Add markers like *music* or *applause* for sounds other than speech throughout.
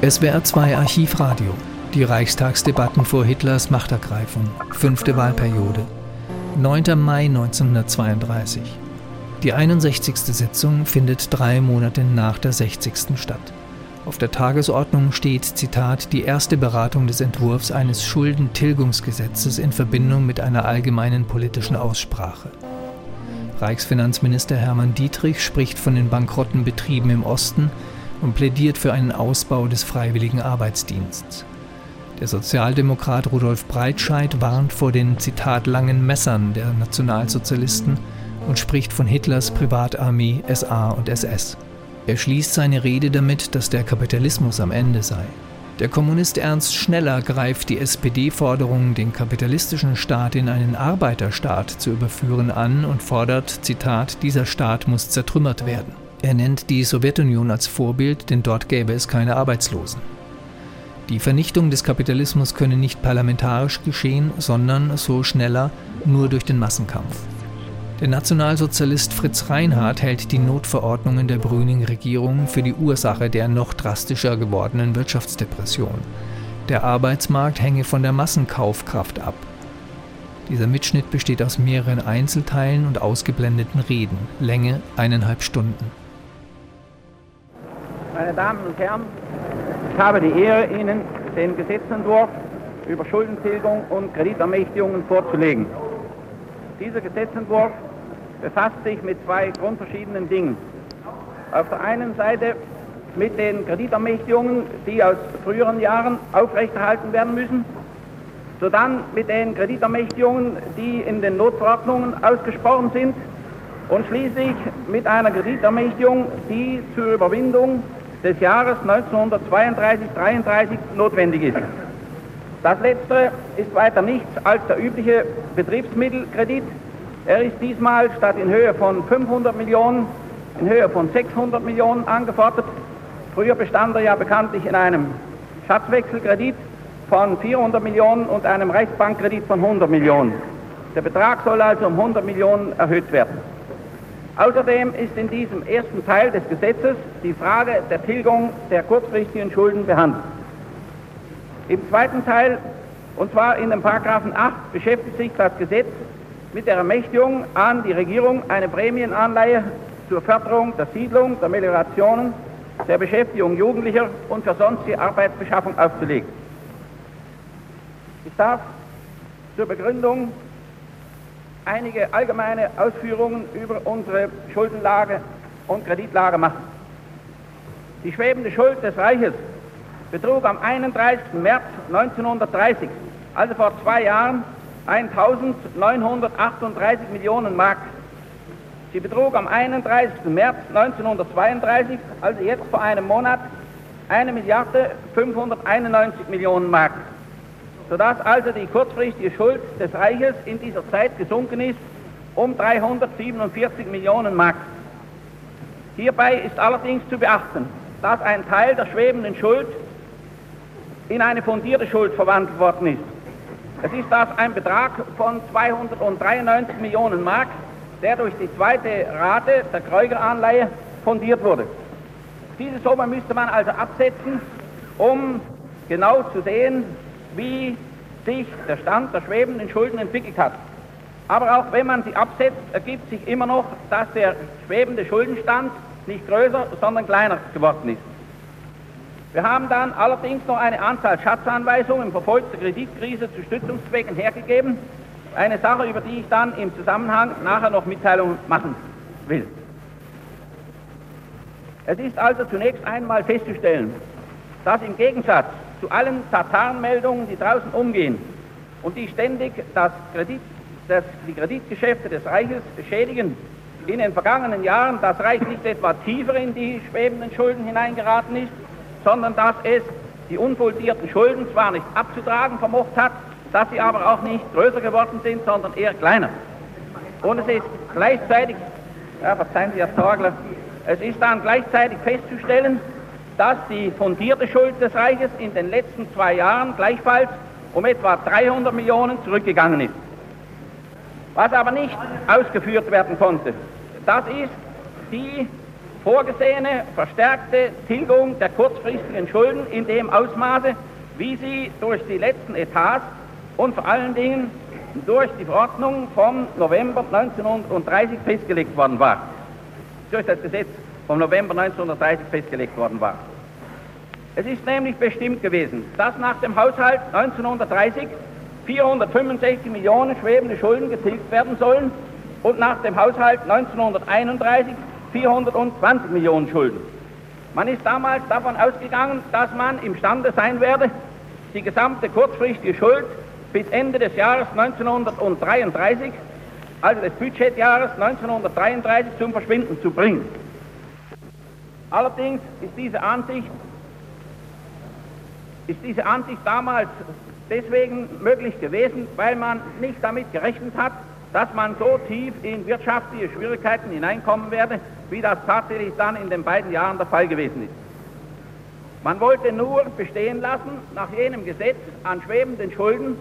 SWR 2 Archivradio. Die Reichstagsdebatten vor Hitlers Machtergreifung. Fünfte Wahlperiode. 9. Mai 1932. Die 61. Sitzung findet drei Monate nach der 60. statt. Auf der Tagesordnung steht, Zitat, die erste Beratung des Entwurfs eines Schuldentilgungsgesetzes in Verbindung mit einer allgemeinen politischen Aussprache. Reichsfinanzminister Hermann Dietrich spricht von den bankrotten Betrieben im Osten und plädiert für einen Ausbau des freiwilligen Arbeitsdienstes. Der Sozialdemokrat Rudolf Breitscheid warnt vor den Zitat langen Messern der Nationalsozialisten und spricht von Hitlers Privatarmee SA und SS. Er schließt seine Rede damit, dass der Kapitalismus am Ende sei. Der Kommunist Ernst Schneller greift die SPD-Forderung, den kapitalistischen Staat in einen Arbeiterstaat zu überführen, an und fordert, Zitat, dieser Staat muss zertrümmert werden. Er nennt die Sowjetunion als Vorbild, denn dort gäbe es keine Arbeitslosen. Die Vernichtung des Kapitalismus könne nicht parlamentarisch geschehen, sondern, so schneller, nur durch den Massenkampf. Der Nationalsozialist Fritz Reinhardt hält die Notverordnungen der Brüning-Regierung für die Ursache der noch drastischer gewordenen Wirtschaftsdepression. Der Arbeitsmarkt hänge von der Massenkaufkraft ab. Dieser Mitschnitt besteht aus mehreren Einzelteilen und ausgeblendeten Reden, Länge eineinhalb Stunden. Meine Damen und Herren, ich habe die Ehre, Ihnen den Gesetzentwurf über Schuldentilgung und Kreditermächtigungen vorzulegen. Dieser Gesetzentwurf befasst sich mit zwei grundverschiedenen Dingen. Auf der einen Seite mit den Kreditermächtigungen, die aus früheren Jahren aufrechterhalten werden müssen, sodann mit den Kreditermächtigungen, die in den Notverordnungen ausgesprochen sind und schließlich mit einer Kreditermächtigung, die zur Überwindung des Jahres 1932-33 notwendig ist. Das letztere ist weiter nichts als der übliche Betriebsmittelkredit. Er ist diesmal statt in Höhe von 500 Millionen in Höhe von 600 Millionen angefordert. Früher bestand er ja bekanntlich in einem Schatzwechselkredit von 400 Millionen und einem Reichsbankkredit von 100 Millionen. Der Betrag soll also um 100 Millionen erhöht werden. Außerdem ist in diesem ersten Teil des Gesetzes die Frage der Tilgung der kurzfristigen Schulden behandelt. Im zweiten Teil, und zwar in dem Paragraphen 8, beschäftigt sich das Gesetz mit der Ermächtigung an die Regierung, eine Prämienanleihe zur Förderung der Siedlung, der Meliorationen, der Beschäftigung Jugendlicher und für sonstige Arbeitsbeschaffung aufzulegen. Ich darf zur Begründung einige allgemeine Ausführungen über unsere Schuldenlage und Kreditlage machen. Die schwebende Schuld des Reiches betrug am 31. März 1930, also vor zwei Jahren, 1938 Millionen Mark. Sie betrug am 31. März 1932, also jetzt vor einem Monat, 1 Milliarde 591 Millionen Mark sodass also die kurzfristige Schuld des Reiches in dieser Zeit gesunken ist um 347 Millionen Mark. Hierbei ist allerdings zu beachten, dass ein Teil der schwebenden Schuld in eine fundierte Schuld verwandelt worden ist. Es ist das ein Betrag von 293 Millionen Mark, der durch die zweite Rate der Kreuger-Anleihe fundiert wurde. Diese Summe müsste man also absetzen, um genau zu sehen, wie sich der Stand der schwebenden Schulden entwickelt hat. Aber auch wenn man sie absetzt, ergibt sich immer noch, dass der schwebende Schuldenstand nicht größer, sondern kleiner geworden ist. Wir haben dann allerdings noch eine Anzahl Schatzanweisungen im Verfolg der Kreditkrise zu Stützungszwecken hergegeben. Eine Sache, über die ich dann im Zusammenhang nachher noch Mitteilungen machen will. Es ist also zunächst einmal festzustellen, dass im Gegensatz zu allen Tatarenmeldungen, die draußen umgehen und die ständig das Kredit, das, die Kreditgeschäfte des Reiches beschädigen, in den vergangenen Jahren das Reich nicht etwa tiefer in die schwebenden Schulden hineingeraten ist, sondern dass es die unfoldierten Schulden zwar nicht abzutragen vermocht hat, dass sie aber auch nicht größer geworden sind, sondern eher kleiner. Und es ist gleichzeitig, ja, verzeihen Sie, Herr Torgler, es ist dann gleichzeitig festzustellen, dass die fundierte Schuld des Reiches in den letzten zwei Jahren gleichfalls um etwa 300 Millionen zurückgegangen ist. Was aber nicht ausgeführt werden konnte, das ist die vorgesehene verstärkte Tilgung der kurzfristigen Schulden in dem Ausmaße, wie sie durch die letzten Etats und vor allen Dingen durch die Verordnung vom November 1930 festgelegt worden war. Durch das Gesetz vom November 1930 festgelegt worden war. Es ist nämlich bestimmt gewesen, dass nach dem Haushalt 1930 465 Millionen schwebende Schulden getilgt werden sollen und nach dem Haushalt 1931 420 Millionen Schulden. Man ist damals davon ausgegangen, dass man imstande sein werde, die gesamte kurzfristige Schuld bis Ende des Jahres 1933, also des Budgetjahres 1933, zum Verschwinden zu bringen. Allerdings ist diese Ansicht, ist diese Ansicht damals deswegen möglich gewesen, weil man nicht damit gerechnet hat, dass man so tief in wirtschaftliche Schwierigkeiten hineinkommen werde, wie das tatsächlich dann in den beiden Jahren der Fall gewesen ist. Man wollte nur bestehen lassen, nach jenem Gesetz an schwebenden Schulden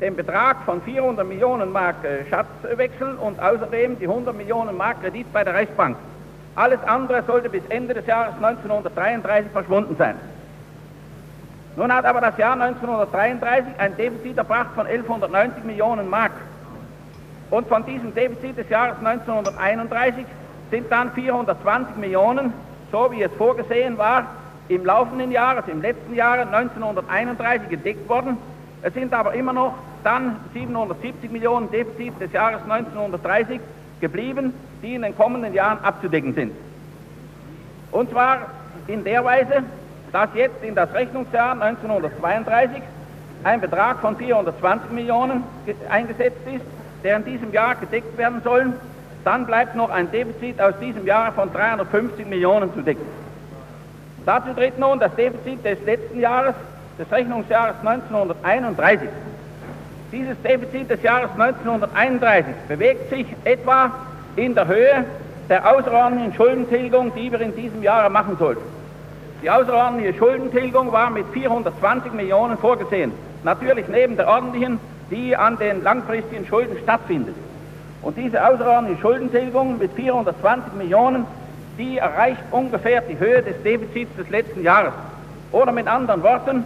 den Betrag von 400 Millionen Mark äh, Schatzwechsel und außerdem die 100 Millionen Mark Kredit bei der Reichsbank. Alles andere sollte bis Ende des Jahres 1933 verschwunden sein. Nun hat aber das Jahr 1933 ein Defizit erbracht von 1190 Millionen Mark. Und von diesem Defizit des Jahres 1931 sind dann 420 Millionen, so wie es vorgesehen war, im laufenden Jahr, also im letzten Jahr 1931 gedeckt worden. Es sind aber immer noch dann 770 Millionen Defizit des Jahres 1930 geblieben, die in den kommenden Jahren abzudecken sind. Und zwar in der Weise, dass jetzt in das Rechnungsjahr 1932 ein Betrag von 420 Millionen eingesetzt ist, der in diesem Jahr gedeckt werden sollen, dann bleibt noch ein Defizit aus diesem Jahr von 350 Millionen zu decken. Dazu tritt nun das Defizit des letzten Jahres, des Rechnungsjahres 1931. Dieses Defizit des Jahres 1931 bewegt sich etwa in der Höhe der außerordentlichen Schuldentilgung, die wir in diesem Jahre machen sollten. Die außerordentliche Schuldentilgung war mit 420 Millionen vorgesehen. Natürlich neben der ordentlichen, die an den langfristigen Schulden stattfindet. Und diese außerordentliche Schuldentilgung mit 420 Millionen, die erreicht ungefähr die Höhe des Defizits des letzten Jahres. Oder mit anderen Worten,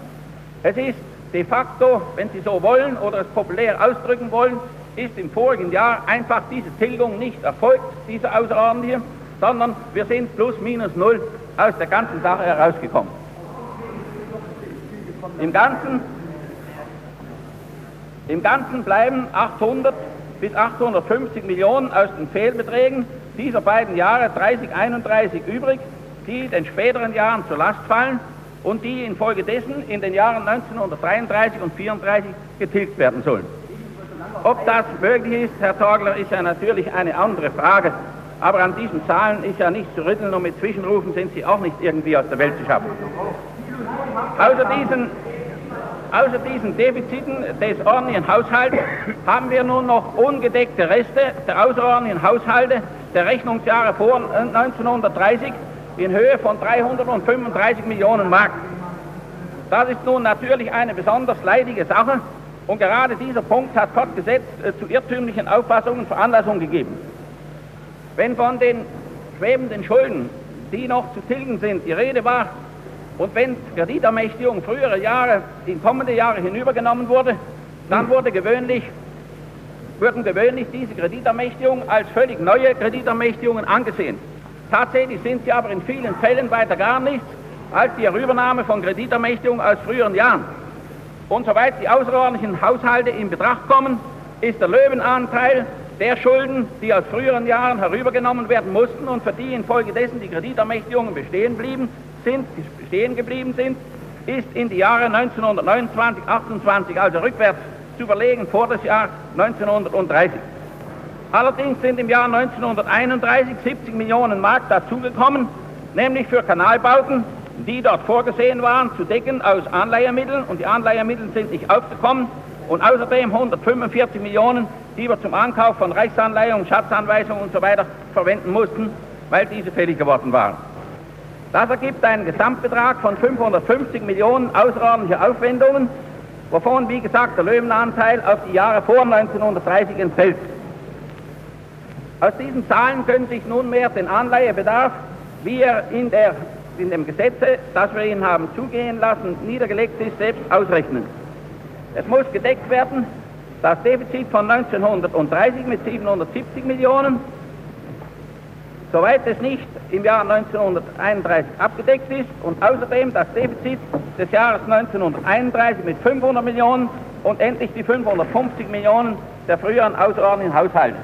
es ist de facto, wenn Sie so wollen oder es populär ausdrücken wollen, ist im vorigen Jahr einfach diese Tilgung nicht erfolgt, diese außerordentliche, sondern wir sind plus minus null aus der ganzen Sache herausgekommen. Im Ganzen, Im Ganzen bleiben 800 bis 850 Millionen aus den Fehlbeträgen dieser beiden Jahre 30, 31 übrig, die den späteren Jahren zur Last fallen und die infolgedessen in den Jahren 1933 und 1934 getilgt werden sollen. Ob das möglich ist, Herr Torgler, ist ja natürlich eine andere Frage. Aber an diesen Zahlen ist ja nicht zu rütteln und mit Zwischenrufen sind sie auch nicht irgendwie aus der Welt zu schaffen. Außer diesen, außer diesen Defiziten des ordentlichen Haushalts haben wir nun noch ungedeckte Reste der außerordentlichen Haushalte der Rechnungsjahre vor 1930 in Höhe von 335 Millionen Mark. Das ist nun natürlich eine besonders leidige Sache und gerade dieser Punkt hat fortgesetzt äh, zu irrtümlichen Auffassungen Veranlassung gegeben. Wenn von den schwebenden Schulden, die noch zu tilgen sind, die Rede war, und wenn Kreditermächtigung frühere Jahre in kommende Jahre hinübergenommen wurde, dann wurde gewöhnlich, wurden gewöhnlich diese Kreditermächtigungen als völlig neue Kreditermächtigungen angesehen. Tatsächlich sind sie aber in vielen Fällen weiter gar nichts als die Herübernahme von Kreditermächtigungen aus früheren Jahren. Und soweit die außerordentlichen Haushalte in Betracht kommen, ist der Löwenanteil der Schulden, die aus früheren Jahren herübergenommen werden mussten und für die infolgedessen die Kreditermächtigungen bestehen blieben, sind, bestehen geblieben sind, ist in die Jahre 1929, 28, also rückwärts zu verlegen vor das Jahr 1930. Allerdings sind im Jahr 1931 70 Millionen Mark dazugekommen, nämlich für Kanalbauten, die dort vorgesehen waren, zu decken aus Anleihemitteln und die Anleihemittel sind nicht aufgekommen und außerdem 145 Millionen die wir zum Ankauf von Reichsanleihungen, Schatzanweisungen und so verwenden mussten, weil diese fällig geworden waren. Das ergibt einen Gesamtbetrag von 550 Millionen außerordentlicher Aufwendungen, wovon, wie gesagt, der Löwenanteil auf die Jahre vor 1930 entfällt. Aus diesen Zahlen können sich nunmehr den Anleihebedarf wie er in, der, in dem Gesetze, das wir Ihnen haben zugehen lassen, niedergelegt ist, selbst ausrechnen. Es muss gedeckt werden, das Defizit von 1930 mit 770 Millionen, soweit es nicht im Jahr 1931 abgedeckt ist und außerdem das Defizit des Jahres 1931 mit 500 Millionen und endlich die 550 Millionen der früheren außerordentlichen Haushalte.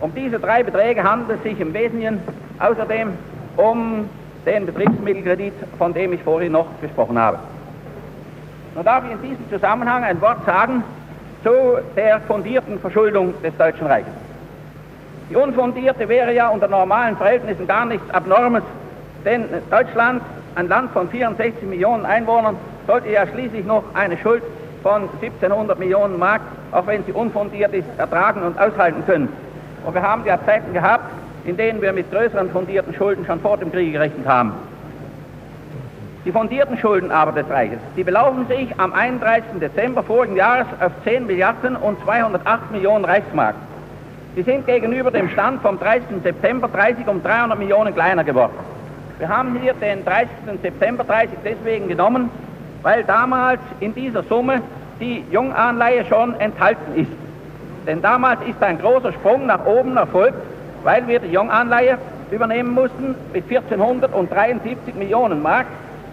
Um diese drei Beträge handelt es sich im Wesentlichen außerdem um den Betriebsmittelkredit, von dem ich vorhin noch gesprochen habe. Nun darf ich in diesem Zusammenhang ein Wort sagen zu der fundierten Verschuldung des Deutschen Reiches. Die unfundierte wäre ja unter normalen Verhältnissen gar nichts Abnormes, denn Deutschland, ein Land von 64 Millionen Einwohnern, sollte ja schließlich noch eine Schuld von 1700 Millionen Mark, auch wenn sie unfundiert ist, ertragen und aushalten können. Und wir haben ja Zeiten gehabt, in denen wir mit größeren fundierten Schulden schon vor dem Krieg gerechnet haben. Die fundierten Schulden aber des Reiches, die belaufen sich am 31. Dezember vorigen Jahres auf 10 Milliarden und 208 Millionen Reichsmark. Sie sind gegenüber dem Stand vom 30. September 30 um 300 Millionen kleiner geworden. Wir haben hier den 30. September 30 deswegen genommen, weil damals in dieser Summe die Junganleihe schon enthalten ist. Denn damals ist ein großer Sprung nach oben erfolgt, weil wir die Junganleihe übernehmen mussten mit 1473 Millionen Mark,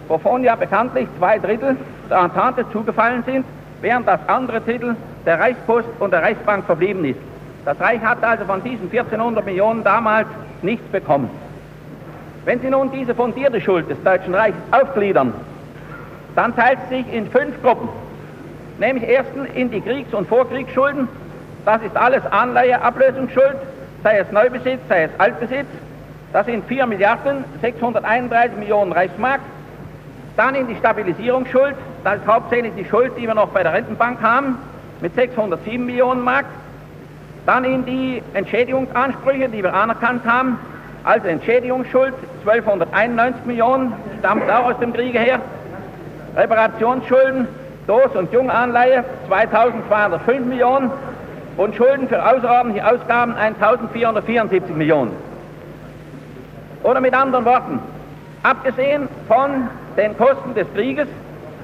wovon ja bekanntlich zwei Drittel der Entente zugefallen sind, während das andere Drittel der Reichspost und der Reichsbank verblieben ist. Das Reich hat also von diesen 1400 Millionen damals nichts bekommen. Wenn Sie nun diese fundierte Schuld des Deutschen Reiches aufgliedern, dann teilt es sich in fünf Gruppen. Nämlich erstens in die Kriegs- und Vorkriegsschulden. Das ist alles Anleiheablösungsschuld, sei es Neubesitz, sei es Altbesitz. Das sind 4 Milliarden 631 Millionen Reichsmark. Dann in die Stabilisierungsschuld. Das ist hauptsächlich die Schuld, die wir noch bei der Rentenbank haben, mit 607 Millionen Mark. Dann in die Entschädigungsansprüche, die wir anerkannt haben, also Entschädigungsschuld 1291 Millionen, stammt auch aus dem Kriege her. Reparationsschulden, Dos- und Junganleihe 2205 Millionen und Schulden für außerordentliche Ausgaben 1474 Millionen. Oder mit anderen Worten, abgesehen von den Kosten des Krieges,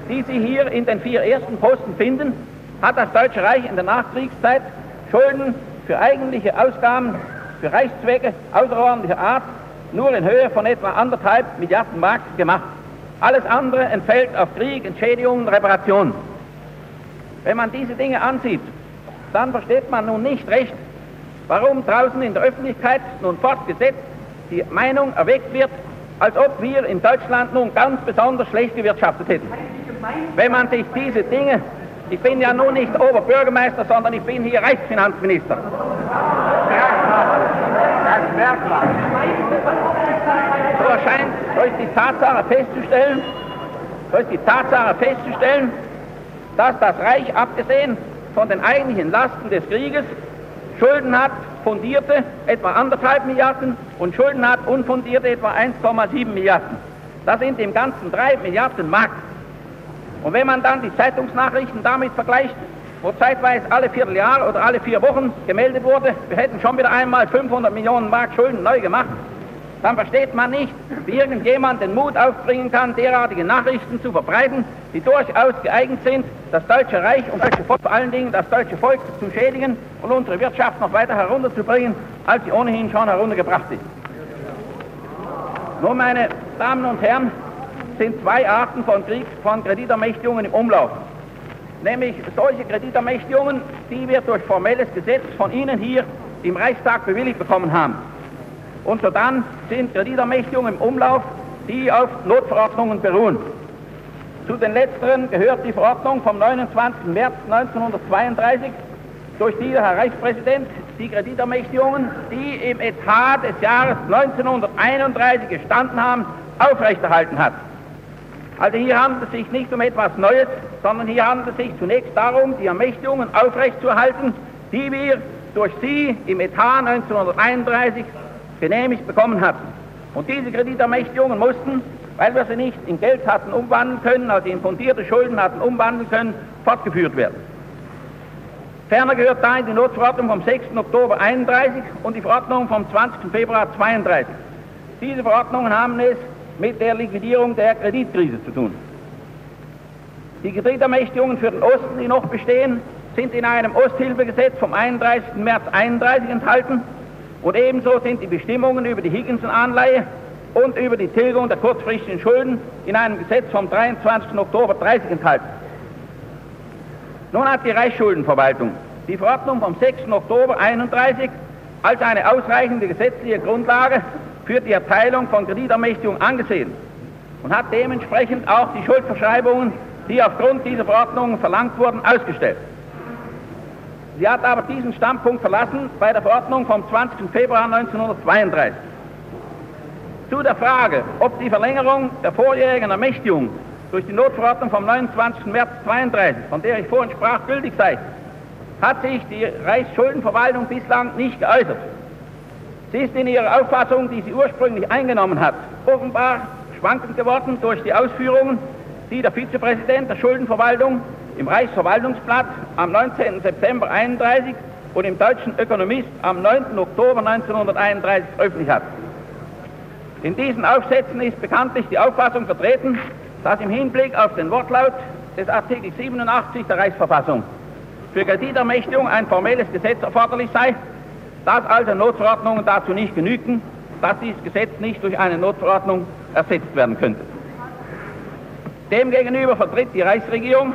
die Sie hier in den vier ersten Posten finden, hat das Deutsche Reich in der Nachkriegszeit Schulden für eigentliche Ausgaben für Reichszwecke außerordentlicher Art nur in Höhe von etwa anderthalb Milliarden Mark gemacht. Alles andere entfällt auf Krieg, Entschädigungen, Reparationen. Wenn man diese Dinge ansieht, dann versteht man nun nicht recht, warum draußen in der Öffentlichkeit nun fortgesetzt die Meinung erweckt wird, als ob wir in Deutschland nun ganz besonders schlecht gewirtschaftet hätten. Wenn man sich diese Dinge ich bin ja nun nicht Oberbürgermeister, sondern ich bin hier Reichsfinanzminister. So erscheint durch die Tatsache festzustellen, durch die Tatsache festzustellen, dass das Reich abgesehen von den eigentlichen Lasten des Krieges Schulden hat, fundierte etwa anderthalb Milliarden und Schulden hat unfundierte etwa 1,7 Milliarden. Das sind im Ganzen drei Milliarden Mark. Und wenn man dann die Zeitungsnachrichten damit vergleicht, wo zeitweise alle Vierteljahr oder alle vier Wochen gemeldet wurde, wir hätten schon wieder einmal 500 Millionen Mark Schulden neu gemacht, dann versteht man nicht, wie irgendjemand den Mut aufbringen kann, derartige Nachrichten zu verbreiten, die durchaus geeignet sind, das Deutsche Reich und deutsche Volk, vor allen Dingen das deutsche Volk zu schädigen und unsere Wirtschaft noch weiter herunterzubringen, als sie ohnehin schon heruntergebracht ist. Nun, meine Damen und Herren, sind zwei Arten von, Kriegs von Kreditermächtigungen im Umlauf. Nämlich solche Kreditermächtigungen, die wir durch formelles Gesetz von Ihnen hier im Reichstag bewilligt bekommen haben. Und so dann sind Kreditermächtigungen im Umlauf, die auf Notverordnungen beruhen. Zu den letzteren gehört die Verordnung vom 29. März 1932, durch die der Herr Reichspräsident die Kreditermächtigungen, die im Etat des Jahres 1931 gestanden haben, aufrechterhalten hat. Also hier handelt es sich nicht um etwas Neues, sondern hier handelt es sich zunächst darum, die Ermächtigungen aufrechtzuerhalten, die wir durch Sie im Etat 1931 genehmigt bekommen hatten. Und diese Kreditermächtigungen mussten, weil wir sie nicht in Geld hatten umwandeln können, also in fundierte Schulden hatten umwandeln können, fortgeführt werden. Ferner gehört dahin die Notverordnung vom 6. Oktober 31 und die Verordnung vom 20. Februar 32. Diese Verordnungen haben es mit der Liquidierung der Kreditkrise zu tun. Die Kreditermächtigungen für den Osten, die noch bestehen, sind in einem Osthilfegesetz vom 31. März 31 enthalten und ebenso sind die Bestimmungen über die Higginson-Anleihe und über die Tilgung der kurzfristigen Schulden in einem Gesetz vom 23. Oktober 30 enthalten. Nun hat die Reichsschuldenverwaltung die Verordnung vom 6. Oktober 31 als eine ausreichende gesetzliche Grundlage für die Erteilung von Kreditermächtigung angesehen und hat dementsprechend auch die Schuldverschreibungen, die aufgrund dieser Verordnung verlangt wurden, ausgestellt. Sie hat aber diesen Standpunkt verlassen bei der Verordnung vom 20. Februar 1932. Zu der Frage, ob die Verlängerung der vorjährigen Ermächtigung durch die Notverordnung vom 29. März 32, von der ich vorhin sprach, gültig sei, hat sich die Reichsschuldenverwaltung bislang nicht geäußert. Sie ist in ihrer Auffassung, die sie ursprünglich eingenommen hat, offenbar schwankend geworden durch die Ausführungen, die der Vizepräsident der Schuldenverwaltung im Reichsverwaltungsblatt am 19. September 31 und im Deutschen Ökonomist am 9. Oktober 1931 öffentlich hat. In diesen Aufsätzen ist bekanntlich die Auffassung vertreten, dass im Hinblick auf den Wortlaut des Artikel 87 der Reichsverfassung für Kreditermächtigung ein formelles Gesetz erforderlich sei, dass also Notverordnungen dazu nicht genügten, dass dieses Gesetz nicht durch eine Notverordnung ersetzt werden könnte. Demgegenüber vertritt die Reichsregierung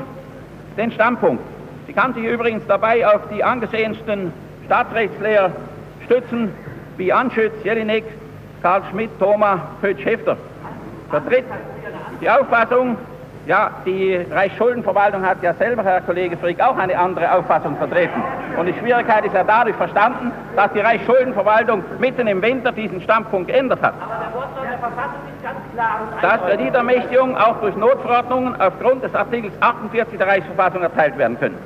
den Standpunkt. Sie kann sich übrigens dabei auf die angesehensten Staatsrechtslehrer stützen, wie Anschütz, Jelinek, Karl Schmidt, Thoma, Pötsch-Hefter. Vertritt die Auffassung, ja, die Reichsschuldenverwaltung hat ja selber, Herr Kollege Frick, auch eine andere Auffassung vertreten. Und die Schwierigkeit ist ja dadurch verstanden, dass die Reichsschuldenverwaltung mitten im Winter diesen Standpunkt geändert hat. Aber der Wortlaut der Verfassung ist ganz. Dass Kreditermächtigungen auch durch Notverordnungen aufgrund des Artikels 48 der Reichsverfassung erteilt werden können.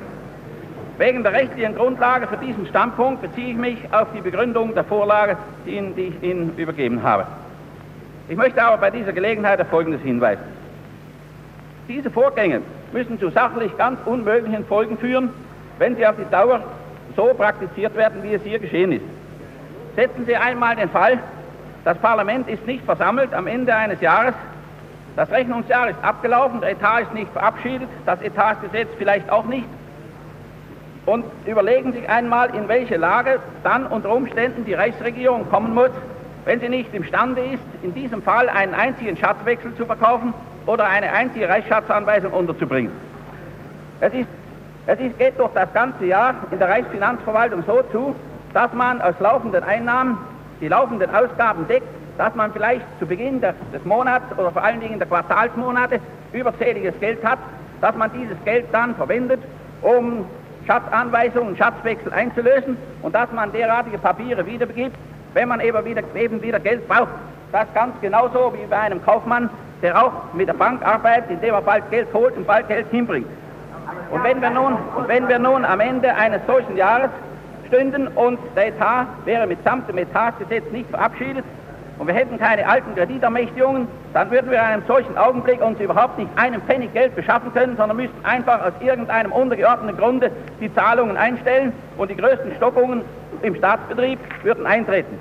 Wegen der rechtlichen Grundlage für diesen Standpunkt beziehe ich mich auf die Begründung der Vorlage, die, Ihnen, die ich Ihnen übergeben habe. Ich möchte aber bei dieser Gelegenheit auf Folgendes hinweisen. Diese Vorgänge müssen zu sachlich ganz unmöglichen Folgen führen, wenn sie auf die Dauer so praktiziert werden, wie es hier geschehen ist. Setzen Sie einmal den Fall, das Parlament ist nicht versammelt am Ende eines Jahres, das Rechnungsjahr ist abgelaufen, der Etat ist nicht verabschiedet, das Etatsgesetz vielleicht auch nicht. Und überlegen sich einmal, in welche Lage dann unter Umständen die Reichsregierung kommen muss, wenn sie nicht imstande ist, in diesem Fall einen einzigen Schatzwechsel zu verkaufen oder eine einzige Reichsschatzanweisung unterzubringen. Es, ist, es ist, geht durch das ganze Jahr in der Reichsfinanzverwaltung so zu, dass man aus laufenden Einnahmen die laufenden Ausgaben deckt, dass man vielleicht zu Beginn des, des Monats oder vor allen Dingen der Quartalsmonate überzähliges Geld hat, dass man dieses Geld dann verwendet, um Schatzanweisungen, Schatzwechsel einzulösen und dass man derartige Papiere wiederbegibt, wenn man eben wieder, eben wieder Geld braucht. Das ganz genauso wie bei einem Kaufmann, der auch mit der Bank arbeitet, indem er bald Geld holt und bald Geld hinbringt. Und wenn wir nun, und wenn wir nun am Ende eines solchen Jahres stünden und der Etat wäre mitsamt dem Etatsgesetz nicht verabschiedet und wir hätten keine alten Kreditermächtigungen, dann würden wir in einem solchen Augenblick uns überhaupt nicht einen Pfennig Geld beschaffen können, sondern müssten einfach aus irgendeinem untergeordneten Grunde die Zahlungen einstellen und die größten Stockungen im Staatsbetrieb würden eintreten.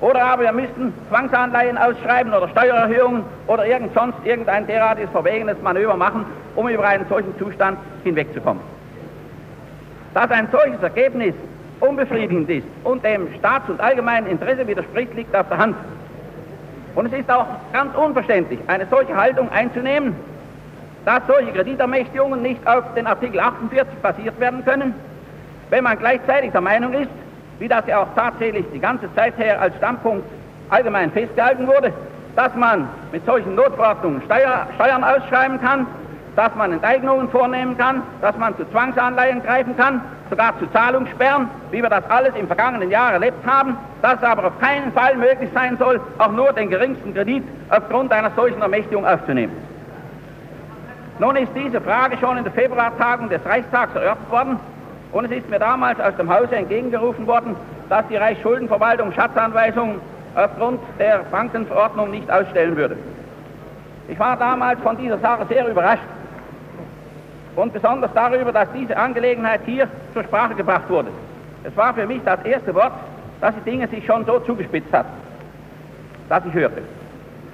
Oder aber wir müssten Zwangsanleihen ausschreiben oder Steuererhöhungen oder irgend sonst irgendein derartiges verwegenes Manöver machen, um über einen solchen Zustand hinwegzukommen. Dass ein solches Ergebnis unbefriedigend ist und dem Staats- und allgemeinen Interesse widerspricht, liegt auf der Hand. Und es ist auch ganz unverständlich, eine solche Haltung einzunehmen, dass solche Kreditermächtigungen nicht auf den Artikel 48 basiert werden können, wenn man gleichzeitig der Meinung ist, wie das ja auch tatsächlich die ganze Zeit her als Standpunkt allgemein festgehalten wurde, dass man mit solchen Notverordnungen Steuer, Steuern ausschreiben kann, dass man Enteignungen vornehmen kann, dass man zu Zwangsanleihen greifen kann, sogar zu Zahlungssperren, wie wir das alles im vergangenen Jahr erlebt haben, dass es aber auf keinen Fall möglich sein soll, auch nur den geringsten Kredit aufgrund einer solchen Ermächtigung aufzunehmen. Nun ist diese Frage schon in der Februartagung des Reichstags erörtert worden und es ist mir damals aus dem Hause entgegengerufen worden, dass die Reichsschuldenverwaltung Schatzanweisungen aufgrund der Bankenverordnung nicht ausstellen würde. Ich war damals von dieser Sache sehr überrascht und besonders darüber, dass diese Angelegenheit hier zur Sprache gebracht wurde. Es war für mich das erste Wort, dass die Dinge sich schon so zugespitzt hat. das ich hörte.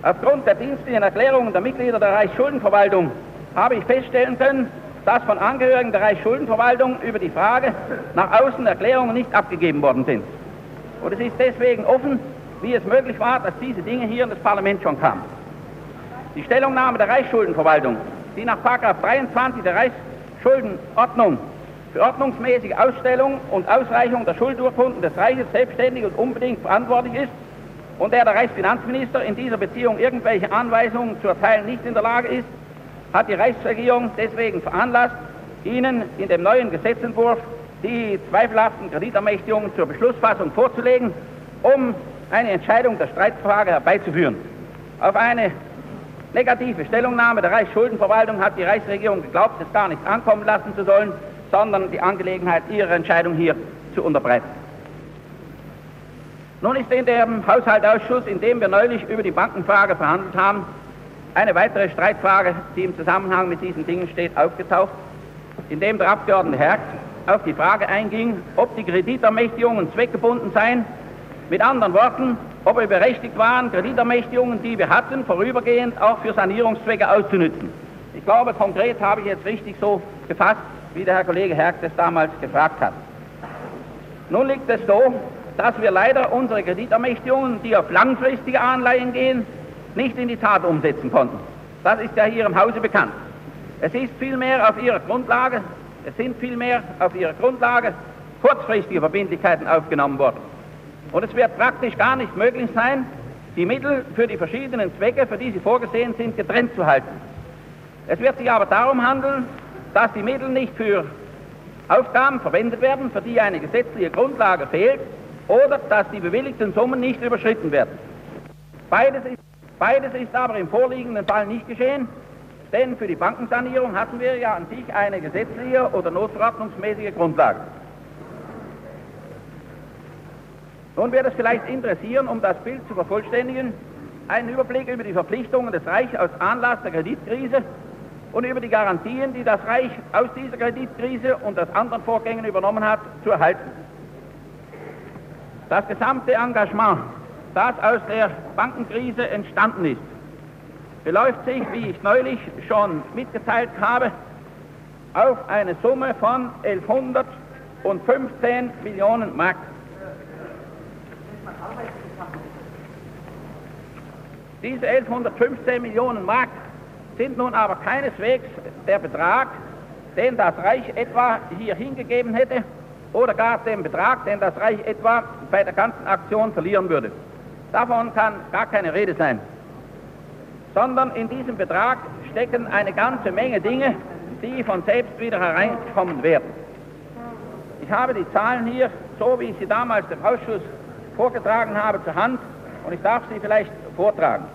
Aufgrund der dienstlichen Erklärungen der Mitglieder der Reichsschuldenverwaltung habe ich feststellen können, dass von Angehörigen der Reichsschuldenverwaltung über die Frage nach außen Erklärungen nicht abgegeben worden sind. Und es ist deswegen offen, wie es möglich war, dass diese Dinge hier in das Parlament schon kamen. Die Stellungnahme der Reichsschuldenverwaltung, die nach 23 der Reichsschuldenordnung für ordnungsmäßige Ausstellung und Ausreichung der Schuldurkunden des Reiches selbstständig und unbedingt verantwortlich ist und der der Reichsfinanzminister in dieser Beziehung irgendwelche Anweisungen zu erteilen nicht in der Lage ist, hat die Reichsregierung deswegen veranlasst, Ihnen in dem neuen Gesetzentwurf die zweifelhaften Kreditermächtigungen zur Beschlussfassung vorzulegen, um eine Entscheidung der Streitfrage herbeizuführen. Auf eine negative Stellungnahme der Reichsschuldenverwaltung hat die Reichsregierung geglaubt, es gar nicht ankommen lassen zu sollen, sondern die Angelegenheit ihrer Entscheidung hier zu unterbreiten. Nun ist in dem Haushaltsausschuss, in dem wir neulich über die Bankenfrage verhandelt haben, eine weitere Streitfrage, die im Zusammenhang mit diesen Dingen steht, aufgetaucht, indem der Abgeordnete Herz auf die Frage einging, ob die Kreditermächtigungen zweckgebunden seien. Mit anderen Worten, ob wir berechtigt waren, Kreditermächtigungen, die wir hatten, vorübergehend auch für Sanierungszwecke auszunützen. Ich glaube, konkret habe ich jetzt richtig so gefasst, wie der Herr Kollege Herz es damals gefragt hat. Nun liegt es so, dass wir leider unsere Kreditermächtigungen, die auf langfristige Anleihen gehen, nicht in die Tat umsetzen konnten. Das ist ja hier im Hause bekannt. Es ist vielmehr auf ihrer Grundlage, es sind vielmehr auf ihrer Grundlage kurzfristige Verbindlichkeiten aufgenommen worden. Und es wird praktisch gar nicht möglich sein, die Mittel für die verschiedenen Zwecke, für die sie vorgesehen sind, getrennt zu halten. Es wird sich aber darum handeln, dass die Mittel nicht für Aufgaben verwendet werden, für die eine gesetzliche Grundlage fehlt, oder dass die bewilligten Summen nicht überschritten werden. Beides ist Beides ist aber im vorliegenden Fall nicht geschehen, denn für die Bankensanierung hatten wir ja an sich eine gesetzliche oder notverordnungsmäßige Grundlage. Nun wird es vielleicht interessieren, um das Bild zu vervollständigen, einen Überblick über die Verpflichtungen des Reichs aus Anlass der Kreditkrise und über die Garantien, die das Reich aus dieser Kreditkrise und aus anderen Vorgängen übernommen hat, zu erhalten. Das gesamte Engagement das aus der Bankenkrise entstanden ist, beläuft sich, wie ich neulich schon mitgeteilt habe, auf eine Summe von 1115 Millionen Mark. Diese 1115 Millionen Mark sind nun aber keineswegs der Betrag, den das Reich etwa hier hingegeben hätte, oder gar den Betrag, den das Reich etwa bei der ganzen Aktion verlieren würde. Davon kann gar keine Rede sein. Sondern in diesem Betrag stecken eine ganze Menge Dinge, die von selbst wieder hereinkommen werden. Ich habe die Zahlen hier, so wie ich sie damals dem Ausschuss vorgetragen habe, zur Hand und ich darf sie vielleicht vortragen.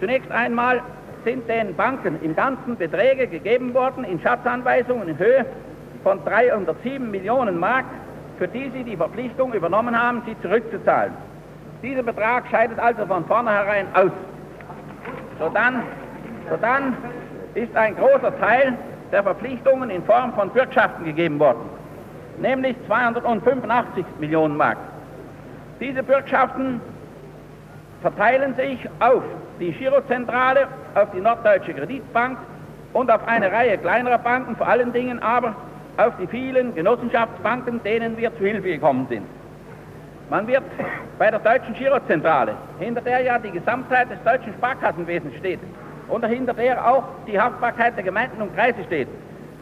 Zunächst einmal sind den Banken im Ganzen Beträge gegeben worden in Schatzanweisungen in Höhe von 307 Millionen Mark, für die sie die Verpflichtung übernommen haben, sie zurückzuzahlen. Dieser Betrag scheidet also von vornherein aus. Sodann, sodann ist ein großer Teil der Verpflichtungen in Form von Bürgschaften gegeben worden, nämlich 285 Millionen Mark. Diese Bürgschaften verteilen sich auf die Girozentrale, auf die Norddeutsche Kreditbank und auf eine Reihe kleinerer Banken, vor allen Dingen aber auf die vielen Genossenschaftsbanken, denen wir zu Hilfe gekommen sind. Man wird bei der deutschen Girozentrale, hinter der ja die Gesamtheit des deutschen Sparkassenwesens steht und hinter der auch die Haftbarkeit der Gemeinden und Kreise steht,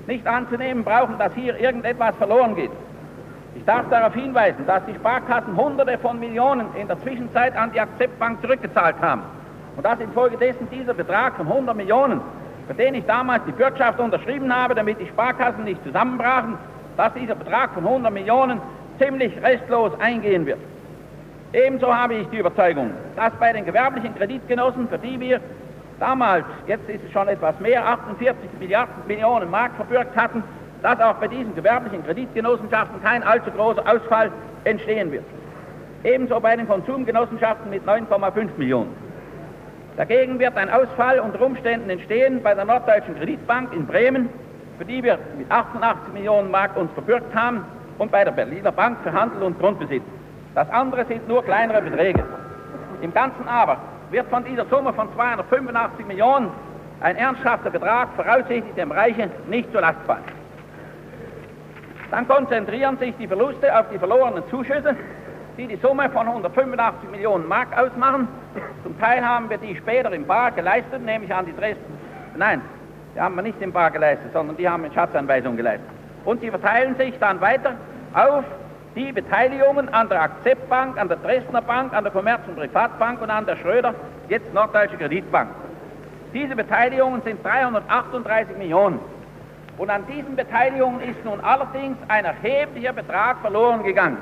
nicht anzunehmen brauchen, dass hier irgendetwas verloren geht. Ich darf darauf hinweisen, dass die Sparkassen Hunderte von Millionen in der Zwischenzeit an die Akzeptbank zurückgezahlt haben und dass infolgedessen dieser Betrag von 100 Millionen, für den ich damals die Bürgschaft unterschrieben habe, damit die Sparkassen nicht zusammenbrachen, dass dieser Betrag von 100 Millionen ziemlich restlos eingehen wird. Ebenso habe ich die Überzeugung, dass bei den gewerblichen Kreditgenossen, für die wir damals, jetzt ist es schon etwas mehr, 48 Milliarden Millionen Mark verbürgt hatten, dass auch bei diesen gewerblichen Kreditgenossenschaften kein allzu großer Ausfall entstehen wird. Ebenso bei den Konsumgenossenschaften mit 9,5 Millionen. Dagegen wird ein Ausfall unter Umständen entstehen bei der Norddeutschen Kreditbank in Bremen, für die wir mit 88 Millionen Mark uns verbürgt haben, und bei der Berliner Bank für Handel und Grundbesitz. Das andere sind nur kleinere Beträge. Im Ganzen aber wird von dieser Summe von 285 Millionen ein ernsthafter Betrag voraussichtlich dem Reiche nicht zur Last fallen. Dann konzentrieren sich die Verluste auf die verlorenen Zuschüsse, die die Summe von 185 Millionen Mark ausmachen. Zum Teil haben wir die später im Bar geleistet, nämlich an die Dresden. Nein, die haben wir nicht im Bar geleistet, sondern die haben in Schatzanweisung geleistet. Und die verteilen sich dann weiter auf die Beteiligungen an der Akzeptbank, an der Dresdner Bank, an der Kommerz- und Privatbank und an der Schröder, jetzt Norddeutsche Kreditbank. Diese Beteiligungen sind 338 Millionen. Und an diesen Beteiligungen ist nun allerdings ein erheblicher Betrag verloren gegangen.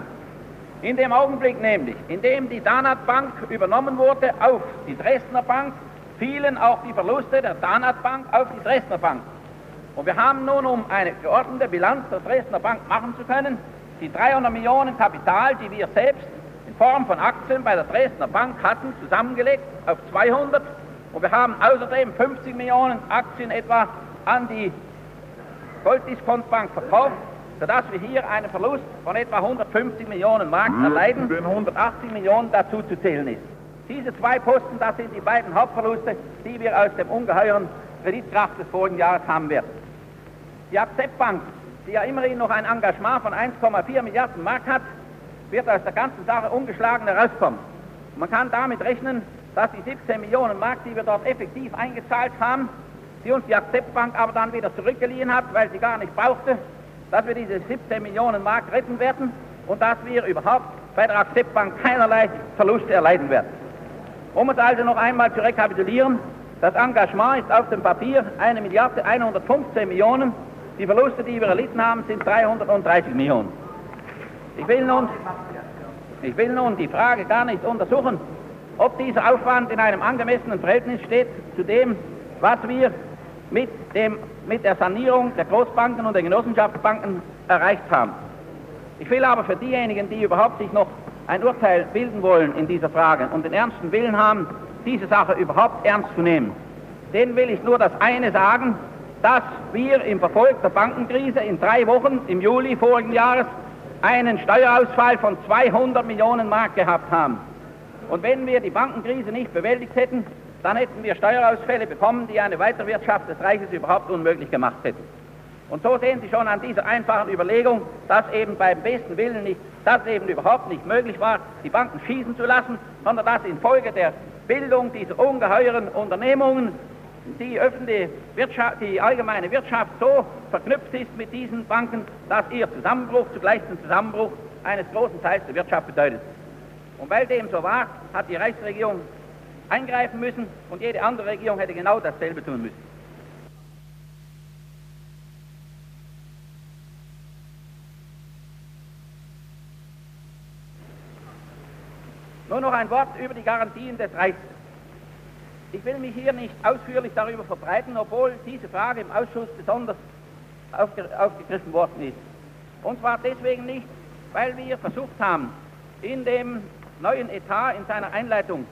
In dem Augenblick nämlich, in dem die Danat Bank übernommen wurde auf die Dresdner Bank, fielen auch die Verluste der Danat Bank auf die Dresdner Bank. Und wir haben nun, um eine geordnete Bilanz der Dresdner Bank machen zu können, die 300 Millionen Kapital, die wir selbst in Form von Aktien bei der Dresdner Bank hatten, zusammengelegt auf 200. Und wir haben außerdem 50 Millionen Aktien etwa an die Golddiskontbank verkauft, sodass wir hier einen Verlust von etwa 150 Millionen Mark hm, erleiden, den 180 Millionen dazu zu zählen ist. Diese zwei Posten, das sind die beiden Hauptverluste, die wir aus dem ungeheuren Kreditkraft des vorigen Jahres haben werden. Die Akzeptbank die ja immerhin noch ein Engagement von 1,4 Milliarden Mark hat, wird aus der ganzen Sache ungeschlagen herauskommen. Man kann damit rechnen, dass die 17 Millionen Mark, die wir dort effektiv eingezahlt haben, die uns die Akzeptbank aber dann wieder zurückgeliehen hat, weil sie gar nicht brauchte, dass wir diese 17 Millionen Mark retten werden und dass wir überhaupt bei der Akzeptbank keinerlei Verluste erleiden werden. Um es also noch einmal zu rekapitulieren, das Engagement ist auf dem Papier 1 Milliarde 115 Millionen die Verluste, die wir erlitten haben, sind 330 Millionen. Ich will nun, ich will nun die Frage gar nicht untersuchen, ob dieser Aufwand in einem angemessenen Verhältnis steht zu dem, was wir mit, dem, mit der Sanierung der Großbanken und der Genossenschaftsbanken erreicht haben. Ich will aber für diejenigen, die überhaupt sich noch ein Urteil bilden wollen in dieser Frage und den ernsten Willen haben, diese Sache überhaupt ernst zu nehmen, denen will ich nur das eine sagen, dass wir im Verfolg der Bankenkrise in drei Wochen im Juli vorigen Jahres einen Steuerausfall von 200 Millionen Mark gehabt haben. Und wenn wir die Bankenkrise nicht bewältigt hätten, dann hätten wir Steuerausfälle bekommen, die eine Weiterwirtschaft des Reiches überhaupt unmöglich gemacht hätten. Und so sehen Sie schon an dieser einfachen Überlegung, dass eben beim besten Willen nicht, dass eben überhaupt nicht möglich war, die Banken schießen zu lassen, sondern dass infolge der Bildung dieser ungeheuren Unternehmungen die öffentliche Wirtschaft, die allgemeine Wirtschaft so verknüpft ist mit diesen Banken, dass ihr Zusammenbruch zugleich den Zusammenbruch eines großen Teils der Wirtschaft bedeutet. Und weil dem so war, hat die Reichsregierung eingreifen müssen und jede andere Regierung hätte genau dasselbe tun müssen. Nur noch ein Wort über die Garantien des Reichs. Ich will mich hier nicht ausführlich darüber verbreiten, obwohl diese Frage im Ausschuss besonders aufge aufgegriffen worden ist. Und zwar deswegen nicht, weil wir versucht haben, in dem neuen Etat in seiner Einleitung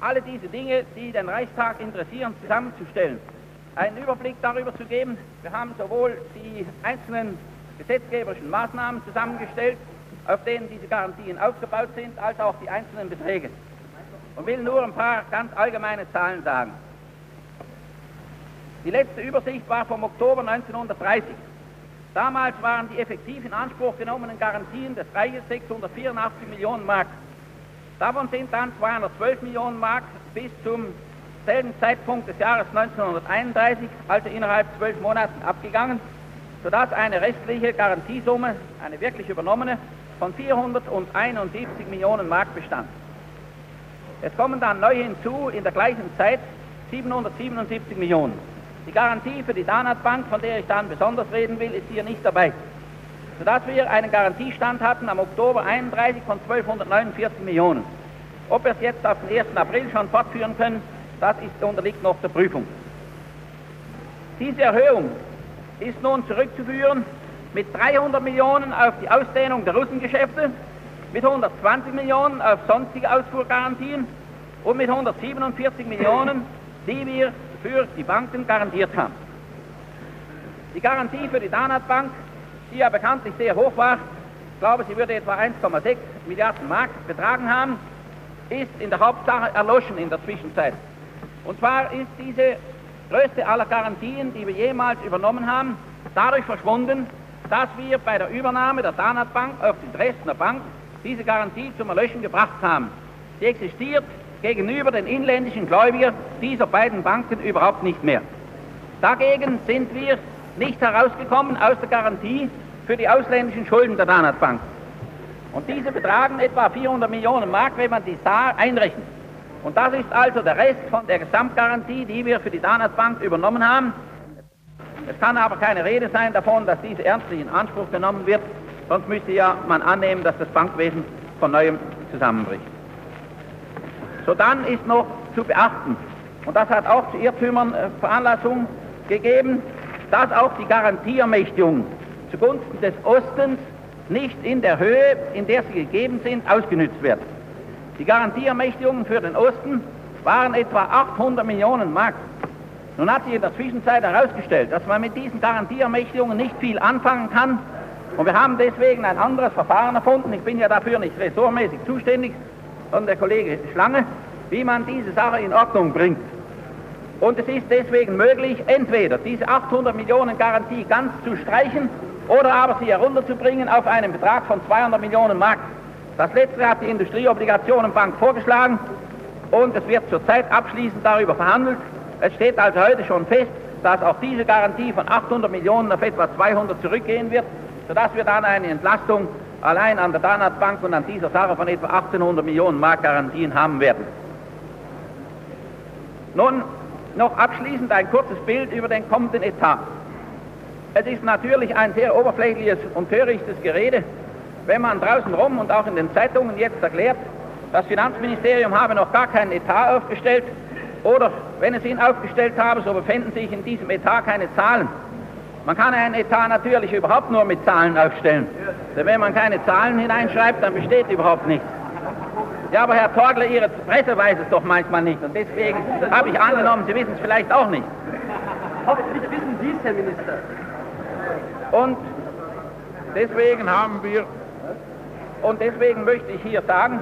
alle diese Dinge, die den Reichstag interessieren, zusammenzustellen, einen Überblick darüber zu geben. Wir haben sowohl die einzelnen gesetzgeberischen Maßnahmen zusammengestellt, auf denen diese Garantien aufgebaut sind, als auch die einzelnen Beträge und will nur ein paar ganz allgemeine Zahlen sagen. Die letzte Übersicht war vom Oktober 1930. Damals waren die effektiv in Anspruch genommenen Garantien des Reiches 684 Millionen Mark. Davon sind dann 212 Millionen Mark bis zum selben Zeitpunkt des Jahres 1931, also innerhalb zwölf Monaten, abgegangen, sodass eine restliche Garantiesumme, eine wirklich übernommene, von 471 Millionen Mark bestand. Es kommen dann neu hinzu in der gleichen Zeit 777 Millionen. Die Garantie für die Danat Bank, von der ich dann besonders reden will, ist hier nicht dabei. Sodass wir einen Garantiestand hatten am Oktober 31 von 1249 Millionen. Ob wir es jetzt auf den 1. April schon fortführen können, das ist, unterliegt noch der Prüfung. Diese Erhöhung ist nun zurückzuführen mit 300 Millionen auf die Ausdehnung der Russengeschäfte mit 120 Millionen auf sonstige Ausfuhrgarantien und mit 147 Millionen, die wir für die Banken garantiert haben. Die Garantie für die Danat Bank, die ja bekanntlich sehr hoch war, ich glaube, sie würde etwa 1,6 Milliarden Mark betragen haben, ist in der Hauptsache erloschen in der Zwischenzeit. Und zwar ist diese größte aller Garantien, die wir jemals übernommen haben, dadurch verschwunden, dass wir bei der Übernahme der Danat Bank auf die Dresdner Bank diese Garantie zum Erlöschen gebracht haben. Sie existiert gegenüber den inländischen Gläubigern dieser beiden Banken überhaupt nicht mehr. Dagegen sind wir nicht herausgekommen aus der Garantie für die ausländischen Schulden der Danat Bank. Und diese betragen etwa 400 Millionen Mark, wenn man die SAR einrechnet. Und das ist also der Rest von der Gesamtgarantie, die wir für die Danat Bank übernommen haben. Es kann aber keine Rede sein davon, dass diese ernstlich in Anspruch genommen wird, sonst müsste ja man annehmen, dass das Bankwesen von neuem zusammenbricht. So dann ist noch zu beachten, und das hat auch zu Irrtümern äh, Veranlassung gegeben, dass auch die Garantieermächtigung zugunsten des Ostens nicht in der Höhe, in der sie gegeben sind, ausgenützt wird. Die Garantieermächtigungen für den Osten waren etwa 800 Millionen Mark. Nun hat sich in der Zwischenzeit herausgestellt, dass man mit diesen Garantieermächtigungen nicht viel anfangen kann. Und wir haben deswegen ein anderes Verfahren erfunden. Ich bin ja dafür nicht ressortmäßig zuständig, sondern der Kollege Schlange, wie man diese Sache in Ordnung bringt. Und es ist deswegen möglich, entweder diese 800 Millionen Garantie ganz zu streichen oder aber sie herunterzubringen auf einen Betrag von 200 Millionen Mark. Das letzte hat die Industrieobligationenbank vorgeschlagen und es wird zurzeit abschließend darüber verhandelt. Es steht also heute schon fest, dass auch diese Garantie von 800 Millionen auf etwa 200 zurückgehen wird, sodass wir dann eine Entlastung allein an der Danat Bank und an dieser Sache von etwa 1800 Millionen Mark Garantien haben werden. Nun noch abschließend ein kurzes Bild über den kommenden Etat. Es ist natürlich ein sehr oberflächliches und törichtes Gerede, wenn man draußen rum und auch in den Zeitungen jetzt erklärt, das Finanzministerium habe noch gar keinen Etat aufgestellt oder wenn es ihn aufgestellt habe, so befinden sich in diesem Etat keine Zahlen. Man kann einen Etat natürlich überhaupt nur mit Zahlen aufstellen. Denn wenn man keine Zahlen hineinschreibt, dann besteht überhaupt nichts. Ja, aber Herr Torgler, Ihre Presse weiß es doch manchmal nicht. Und deswegen habe ich angenommen, Sie wissen es vielleicht auch nicht. Hoffentlich wissen Sie es, Herr Minister. Und deswegen haben wir, und deswegen möchte ich hier sagen,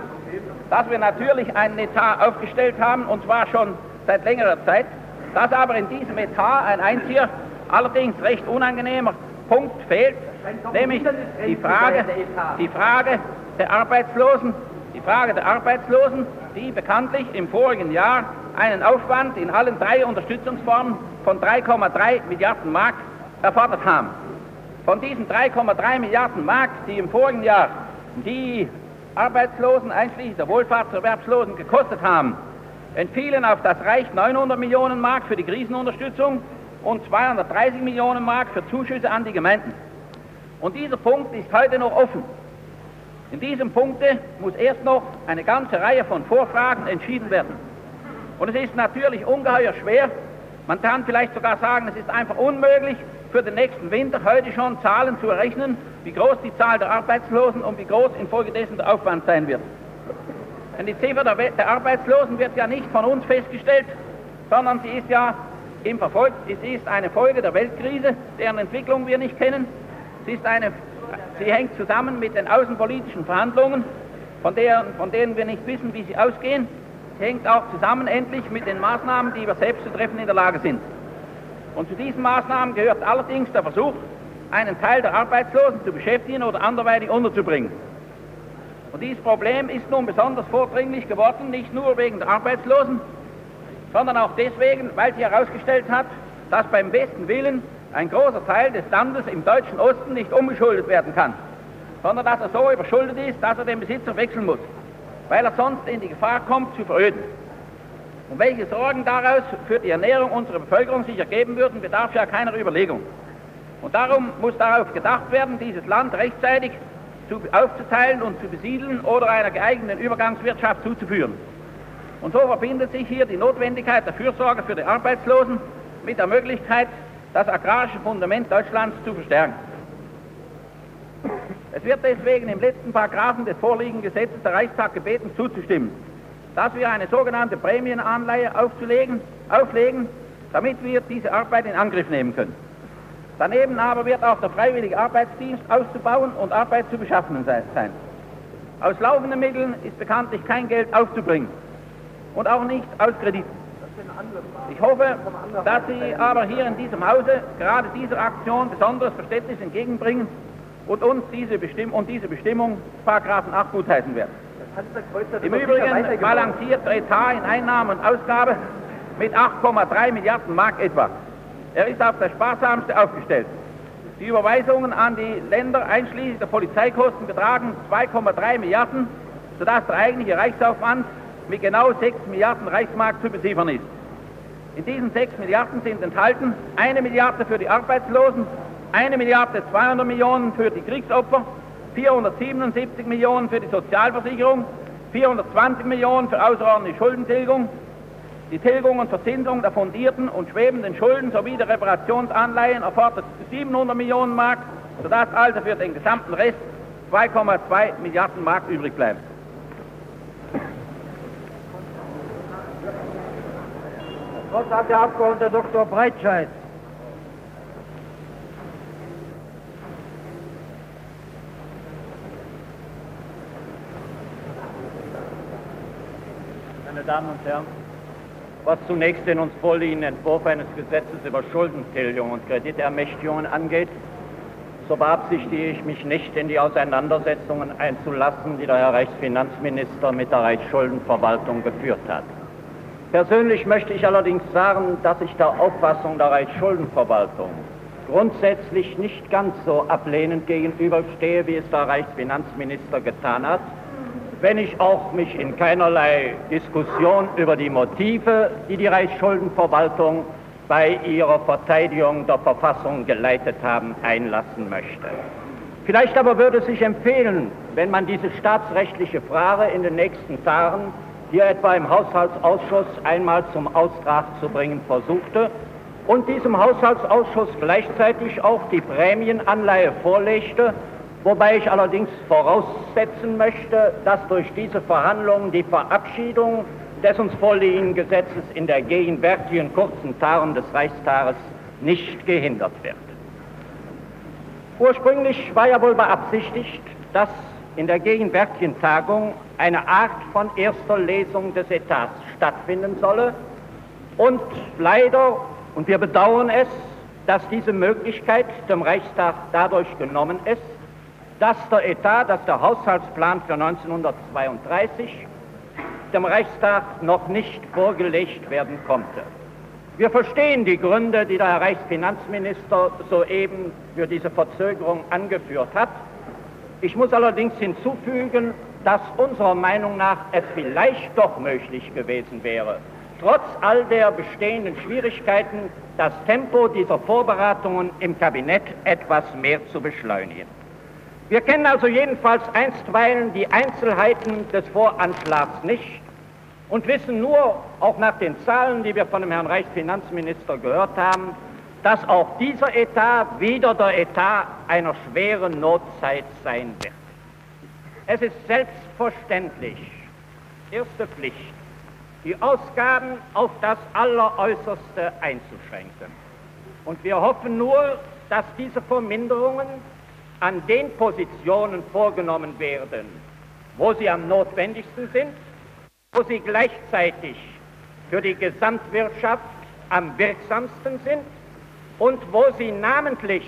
dass wir natürlich einen Etat aufgestellt haben, und zwar schon seit längerer Zeit, dass aber in diesem Etat ein einziger, allerdings recht unangenehmer Punkt fehlt, nämlich die Frage, die Frage der Arbeitslosen, die Frage der Arbeitslosen, die bekanntlich im vorigen Jahr einen Aufwand in allen drei Unterstützungsformen von 3,3 Milliarden Mark erfordert haben. Von diesen 3,3 Milliarden Mark, die im vorigen Jahr die Arbeitslosen einschließlich der Wohlfahrtserwerbslosen gekostet haben, entfielen auf das Reich 900 Millionen Mark für die Krisenunterstützung und 230 Millionen Mark für Zuschüsse an die Gemeinden. Und dieser Punkt ist heute noch offen. In diesem Punkte muss erst noch eine ganze Reihe von Vorfragen entschieden werden. Und es ist natürlich ungeheuer schwer, man kann vielleicht sogar sagen, es ist einfach unmöglich, für den nächsten Winter heute schon Zahlen zu errechnen, wie groß die Zahl der Arbeitslosen und wie groß infolgedessen der Aufwand sein wird. Denn die Ziffer der, der Arbeitslosen wird ja nicht von uns festgestellt, sondern sie ist ja im Verfolg, es ist eine Folge der Weltkrise, deren Entwicklung wir nicht kennen. Sie, ist eine, sie hängt zusammen mit den außenpolitischen Verhandlungen, von, deren, von denen wir nicht wissen, wie sie ausgehen. Sie hängt auch zusammen endlich mit den Maßnahmen, die wir selbst zu treffen in der Lage sind. Und zu diesen Maßnahmen gehört allerdings der Versuch, einen Teil der Arbeitslosen zu beschäftigen oder anderweitig unterzubringen. Und dieses Problem ist nun besonders vordringlich geworden, nicht nur wegen der Arbeitslosen, sondern auch deswegen, weil sie herausgestellt hat, dass beim besten Willen ein großer Teil des Landes im deutschen Osten nicht umgeschuldet werden kann, sondern dass er so überschuldet ist, dass er den Besitzer wechseln muss, weil er sonst in die Gefahr kommt zu veröden. Und welche Sorgen daraus für die Ernährung unserer Bevölkerung sich ergeben würden, bedarf ja keiner Überlegung. Und darum muss darauf gedacht werden, dieses Land rechtzeitig zu, aufzuteilen und zu besiedeln oder einer geeigneten Übergangswirtschaft zuzuführen. Und so verbindet sich hier die Notwendigkeit der Fürsorge für die Arbeitslosen mit der Möglichkeit, das agrarische Fundament Deutschlands zu verstärken. Es wird deswegen im letzten Paragraphen des vorliegenden Gesetzes der Reichstag gebeten, zuzustimmen, dass wir eine sogenannte Prämienanleihe aufzulegen, auflegen, damit wir diese Arbeit in Angriff nehmen können. Daneben aber wird auch der freiwillige Arbeitsdienst auszubauen und Arbeit zu beschaffen sein. Aus laufenden Mitteln ist bekanntlich kein Geld aufzubringen und auch nicht aus Krediten. Ich hoffe, dass Sie aber hier in diesem Hause gerade dieser Aktion besonderes Verständnis entgegenbringen und uns diese, Bestimm und diese Bestimmung Paragraphen 8 gutheißen werden. Im Übrigen balanciert Etat in Einnahmen und Ausgabe mit 8,3 Milliarden Mark etwa. Er ist auf das sparsamste aufgestellt. Die Überweisungen an die Länder einschließlich der Polizeikosten betragen 2,3 Milliarden, sodass der eigentliche Reichsaufwand mit genau 6 Milliarden Reichsmark zu beziffern ist. In diesen 6 Milliarden sind enthalten eine Milliarde für die Arbeitslosen, eine Milliarde 200 Millionen für die Kriegsopfer, 477 Millionen für die Sozialversicherung, 420 Millionen für außerordentliche Schuldentilgung, die Tilgung und Verzinsung der fundierten und schwebenden Schulden sowie der Reparationsanleihen erfordert 700 Millionen Mark, sodass also für den gesamten Rest 2,2 Milliarden Mark übrig bleiben. Hat der Abgeordnete Dr. Breitscheid? Meine Damen und Herren, was zunächst den uns vorliegenden Entwurf eines Gesetzes über Schuldentilgung und Kreditermächtigungen angeht, so beabsichtige ich mich nicht in die Auseinandersetzungen einzulassen, die der Herr Reichsfinanzminister mit der Reichsschuldenverwaltung geführt hat. Persönlich möchte ich allerdings sagen, dass ich der Auffassung der Reichsschuldenverwaltung grundsätzlich nicht ganz so ablehnend gegenüberstehe, wie es der Reichsfinanzminister getan hat, wenn ich auch mich in keinerlei Diskussion über die Motive, die die Reichsschuldenverwaltung bei ihrer Verteidigung der Verfassung geleitet haben, einlassen möchte. Vielleicht aber würde es sich empfehlen, wenn man diese staatsrechtliche Frage in den nächsten Tagen hier etwa im Haushaltsausschuss einmal zum Austrag zu bringen versuchte und diesem Haushaltsausschuss gleichzeitig auch die Prämienanleihe vorlegte, wobei ich allerdings voraussetzen möchte, dass durch diese Verhandlungen die Verabschiedung des uns vorliegenden Gesetzes in der gegenwärtigen kurzen Tagen des Reichstages nicht gehindert wird. Ursprünglich war ja wohl beabsichtigt, dass in der gegenwärtigen Tagung eine Art von erster Lesung des Etats stattfinden solle. Und leider, und wir bedauern es, dass diese Möglichkeit dem Reichstag dadurch genommen ist, dass der Etat, dass der Haushaltsplan für 1932 dem Reichstag noch nicht vorgelegt werden konnte. Wir verstehen die Gründe, die der Herr Reichsfinanzminister soeben für diese Verzögerung angeführt hat. Ich muss allerdings hinzufügen, dass unserer Meinung nach es vielleicht doch möglich gewesen wäre, trotz all der bestehenden Schwierigkeiten das Tempo dieser Vorbereitungen im Kabinett etwas mehr zu beschleunigen. Wir kennen also jedenfalls einstweilen die Einzelheiten des Voranschlags nicht und wissen nur, auch nach den Zahlen, die wir von dem Herrn Reichsfinanzminister gehört haben, dass auch dieser Etat wieder der Etat einer schweren Notzeit sein wird. Es ist selbstverständlich, erste Pflicht, die Ausgaben auf das Alleräußerste einzuschränken. Und wir hoffen nur, dass diese Verminderungen an den Positionen vorgenommen werden, wo sie am notwendigsten sind, wo sie gleichzeitig für die Gesamtwirtschaft am wirksamsten sind und wo sie namentlich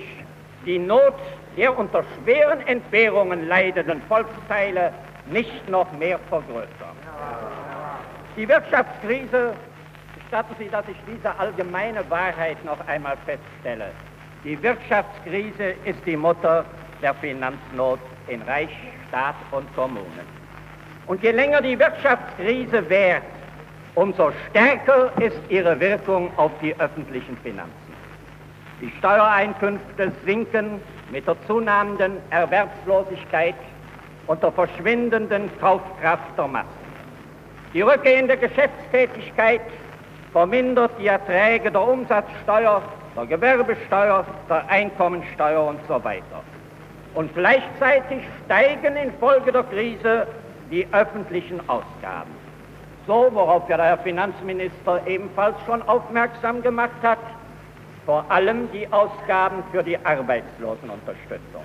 die Not der unter schweren Entbehrungen leidenden Volksteile nicht noch mehr vergrößern. Die Wirtschaftskrise, gestatten Sie, dass ich diese allgemeine Wahrheit noch einmal feststelle. Die Wirtschaftskrise ist die Mutter der Finanznot in Reich, Staat und Kommunen. Und je länger die Wirtschaftskrise währt, umso stärker ist ihre Wirkung auf die öffentlichen Finanzen. Die Steuereinkünfte sinken mit der zunehmenden Erwerbslosigkeit und der verschwindenden Kaufkraft der Massen. Die rückgehende Geschäftstätigkeit vermindert die Erträge der Umsatzsteuer, der Gewerbesteuer, der Einkommensteuer und so weiter. Und gleichzeitig steigen infolge der Krise die öffentlichen Ausgaben. So, worauf ja der Herr Finanzminister ebenfalls schon aufmerksam gemacht hat, vor allem die Ausgaben für die Arbeitslosenunterstützung.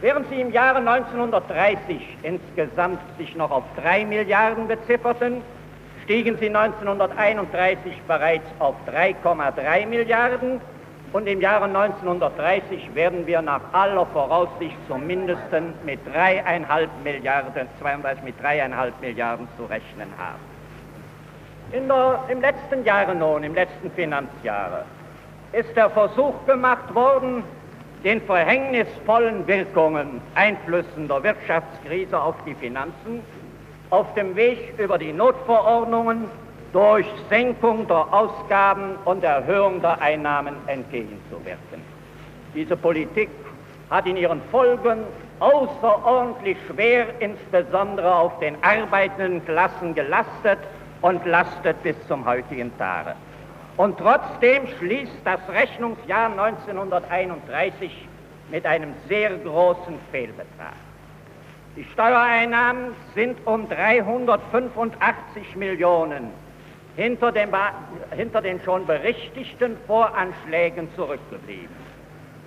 Während sie im Jahre 1930 insgesamt sich noch auf 3 Milliarden bezifferten, stiegen sie 1931 bereits auf 3,3 Milliarden und im Jahre 1930 werden wir nach aller Voraussicht zumindest mit 3,5 Milliarden, 32 mit 3,5 Milliarden zu rechnen haben. Der, Im letzten Jahre nun, im letzten Finanzjahre, ist der Versuch gemacht worden, den verhängnisvollen Wirkungen einflüssender Wirtschaftskrise auf die Finanzen auf dem Weg über die Notverordnungen durch Senkung der Ausgaben und Erhöhung der Einnahmen entgegenzuwirken. Diese Politik hat in ihren Folgen außerordentlich schwer insbesondere auf den arbeitenden Klassen gelastet und lastet bis zum heutigen Tage. Und trotzdem schließt das Rechnungsjahr 1931 mit einem sehr großen Fehlbetrag. Die Steuereinnahmen sind um 385 Millionen hinter, dem, hinter den schon berichtigten Voranschlägen zurückgeblieben.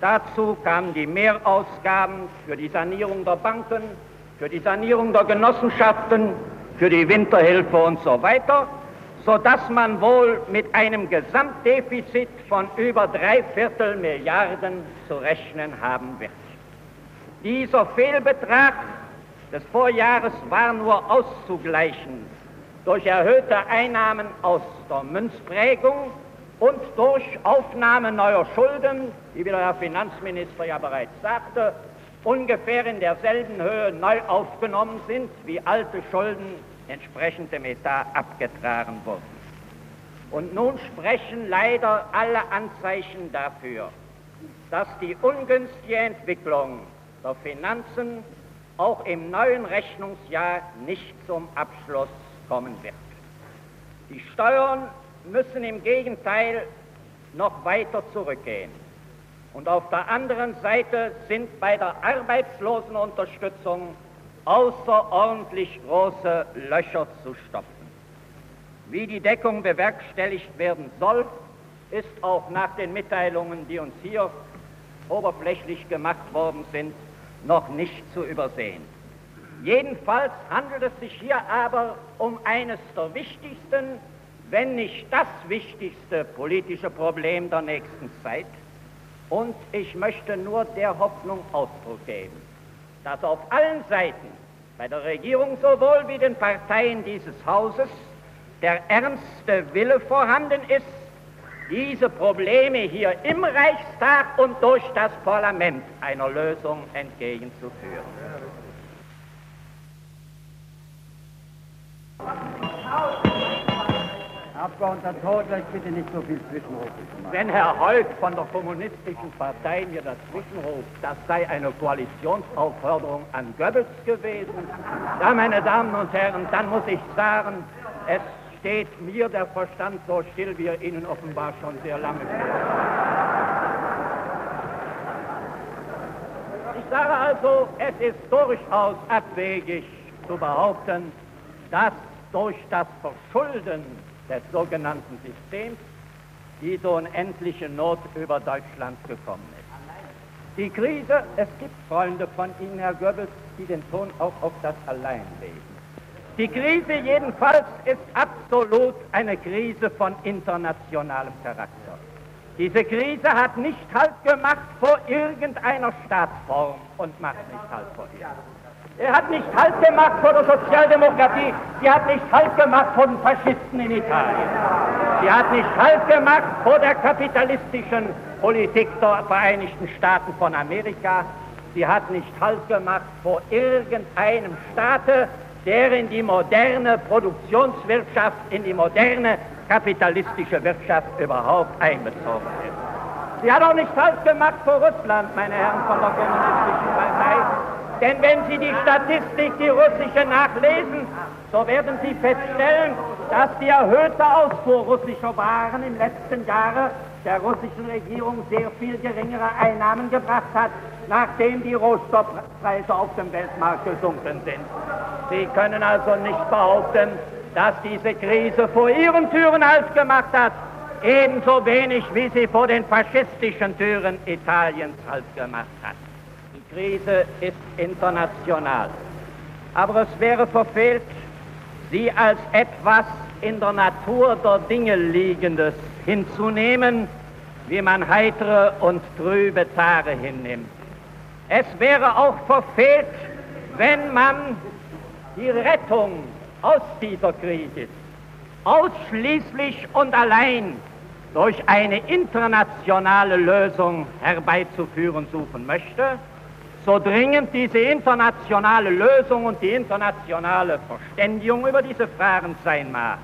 Dazu kamen die Mehrausgaben für die Sanierung der Banken, für die Sanierung der Genossenschaften, für die Winterhilfe und so weiter sodass man wohl mit einem Gesamtdefizit von über drei Viertel Milliarden zu rechnen haben wird. Dieser Fehlbetrag des Vorjahres war nur auszugleichen durch erhöhte Einnahmen aus der Münzprägung und durch Aufnahme neuer Schulden, wie der Herr Finanzminister ja bereits sagte, ungefähr in derselben Höhe neu aufgenommen sind wie alte Schulden entsprechend dem Etat abgetragen wurden. Und nun sprechen leider alle Anzeichen dafür, dass die ungünstige Entwicklung der Finanzen auch im neuen Rechnungsjahr nicht zum Abschluss kommen wird. Die Steuern müssen im Gegenteil noch weiter zurückgehen. Und auf der anderen Seite sind bei der Arbeitslosenunterstützung außerordentlich große Löcher zu stopfen. Wie die Deckung bewerkstelligt werden soll, ist auch nach den Mitteilungen, die uns hier oberflächlich gemacht worden sind, noch nicht zu übersehen. Jedenfalls handelt es sich hier aber um eines der wichtigsten, wenn nicht das wichtigste politische Problem der nächsten Zeit. Und ich möchte nur der Hoffnung Ausdruck geben, dass auf allen Seiten, bei der Regierung sowohl wie den Parteien dieses Hauses, der ernste Wille vorhanden ist, diese Probleme hier im Reichstag und durch das Parlament einer Lösung entgegenzuführen. Abgeordneter Todler, ich bitte nicht so viel machen. Wenn Herr Holk von der Kommunistischen Partei mir dazwischenruft, das sei eine Koalitionsaufforderung an Goebbels gewesen, ja, meine Damen und Herren, dann muss ich sagen, es steht mir der Verstand so still, wie er Ihnen offenbar schon sehr lange steht. Ich sage also, es ist durchaus abwegig zu behaupten, dass durch das Verschulden des sogenannten Systems diese unendliche Not über Deutschland gekommen ist. Die Krise, es gibt Freunde von Ihnen, Herr Goebbels, die den Ton auch auf das Allein legen. Die Krise jedenfalls ist absolut eine Krise von internationalem Charakter. Diese Krise hat nicht Halt gemacht vor irgendeiner Staatsform und macht nicht Halt vor ihr. Er hat nicht Halt gemacht vor der Sozialdemokratie. Sie hat nicht Halt gemacht vor den Faschisten in Italien. Sie hat nicht Halt gemacht vor der kapitalistischen Politik der Vereinigten Staaten von Amerika. Sie hat nicht Halt gemacht vor irgendeinem Staate, der in die moderne Produktionswirtschaft, in die moderne kapitalistische Wirtschaft überhaupt einbezogen ist. Sie hat auch nicht Halt gemacht vor Russland, meine Herren von der Kommunistischen Partei. Denn wenn Sie die Statistik, die russische, nachlesen, so werden Sie feststellen, dass die erhöhte Ausfuhr russischer Waren im letzten Jahre der russischen Regierung sehr viel geringere Einnahmen gebracht hat, nachdem die Rohstoffpreise auf dem Weltmarkt gesunken sind. Sie können also nicht behaupten, dass diese Krise vor Ihren Türen Halt gemacht hat, ebenso wenig wie sie vor den faschistischen Türen Italiens Halt gemacht hat. Krise ist international. Aber es wäre verfehlt, sie als etwas in der Natur der Dinge Liegendes hinzunehmen, wie man heitere und trübe Tage hinnimmt. Es wäre auch verfehlt, wenn man die Rettung aus dieser Krise ausschließlich und allein durch eine internationale Lösung herbeizuführen suchen möchte, so dringend diese internationale Lösung und die internationale Verständigung über diese Fragen sein mag.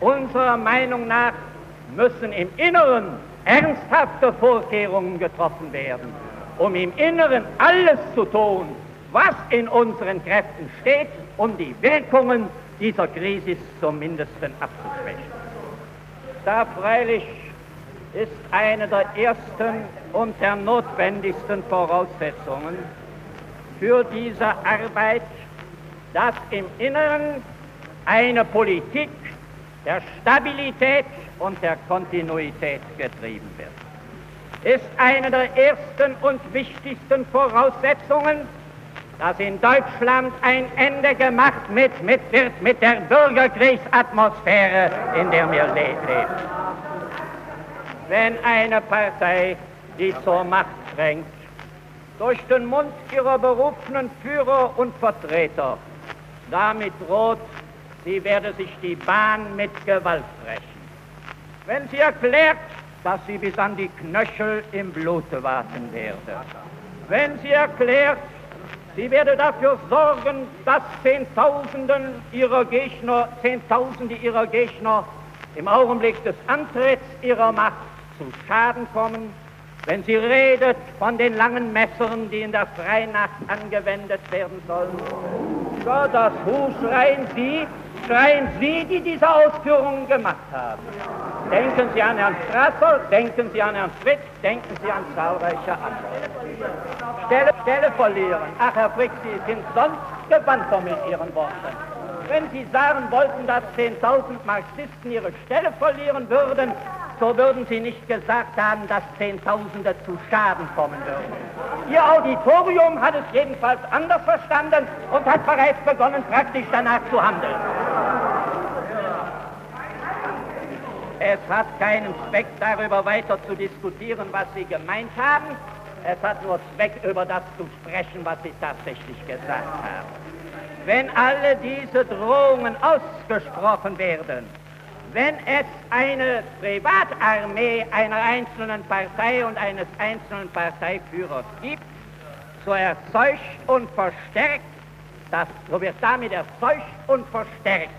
Unserer Meinung nach müssen im Inneren ernsthafte Vorkehrungen getroffen werden, um im Inneren alles zu tun, was in unseren Kräften steht, um die Wirkungen dieser Krise zumindest abzuschwächen. Da freilich ist eine der ersten und der notwendigsten Voraussetzungen für diese Arbeit, dass im Inneren eine Politik der Stabilität und der Kontinuität getrieben wird. Ist eine der ersten und wichtigsten Voraussetzungen, dass in Deutschland ein Ende gemacht mit, mit, wird mit der Bürgerkriegsatmosphäre, in der wir leben. Wenn eine Partei, die zur Macht drängt, durch den Mund ihrer berufenen Führer und Vertreter damit droht, sie werde sich die Bahn mit Gewalt brechen. Wenn sie erklärt, dass sie bis an die Knöchel im Blute warten werde. Wenn sie erklärt, Sie werde dafür sorgen, dass Zehntausenden ihrer Gegner, Zehntausende ihrer Gegner im Augenblick des Antritts ihrer Macht zu Schaden kommen, wenn sie redet von den langen Messern, die in der Freinacht angewendet werden sollen. Ja, das Hu schreien Sie, die diese Ausführungen gemacht haben. Denken Sie an Herrn Strasser, denken Sie an Herrn Frick, denken Sie an zahlreiche andere. Stelle, Stelle verlieren. Ach, Herr Frick, Sie sind sonst gewandter mit Ihren Worten. Wenn Sie sagen wollten, dass 10.000 Marxisten ihre Stelle verlieren würden, so würden Sie nicht gesagt haben, dass Zehntausende zu Schaden kommen würden. Ihr Auditorium hat es jedenfalls anders verstanden und hat bereits begonnen, praktisch danach zu handeln. Es hat keinen Zweck, darüber weiter zu diskutieren, was Sie gemeint haben. Es hat nur Zweck, über das zu sprechen, was Sie tatsächlich gesagt haben. Wenn alle diese Drohungen ausgesprochen werden, wenn es eine Privatarmee einer einzelnen Partei und eines einzelnen Parteiführers gibt, so erzeugt und verstärkt, das, so wird damit erzeugt und verstärkt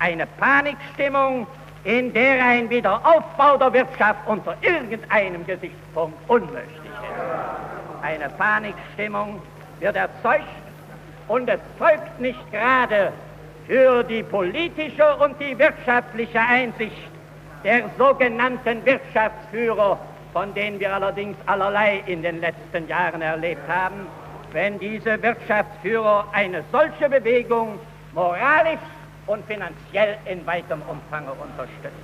eine Panikstimmung, in der ein Wiederaufbau der Wirtschaft unter irgendeinem Gesichtspunkt unmöglich ist. Eine Panikstimmung wird erzeugt und es zeugt nicht gerade für die politische und die wirtschaftliche Einsicht der sogenannten Wirtschaftsführer, von denen wir allerdings allerlei in den letzten Jahren erlebt haben, wenn diese Wirtschaftsführer eine solche Bewegung moralisch und finanziell in weitem Umfang unterstützen.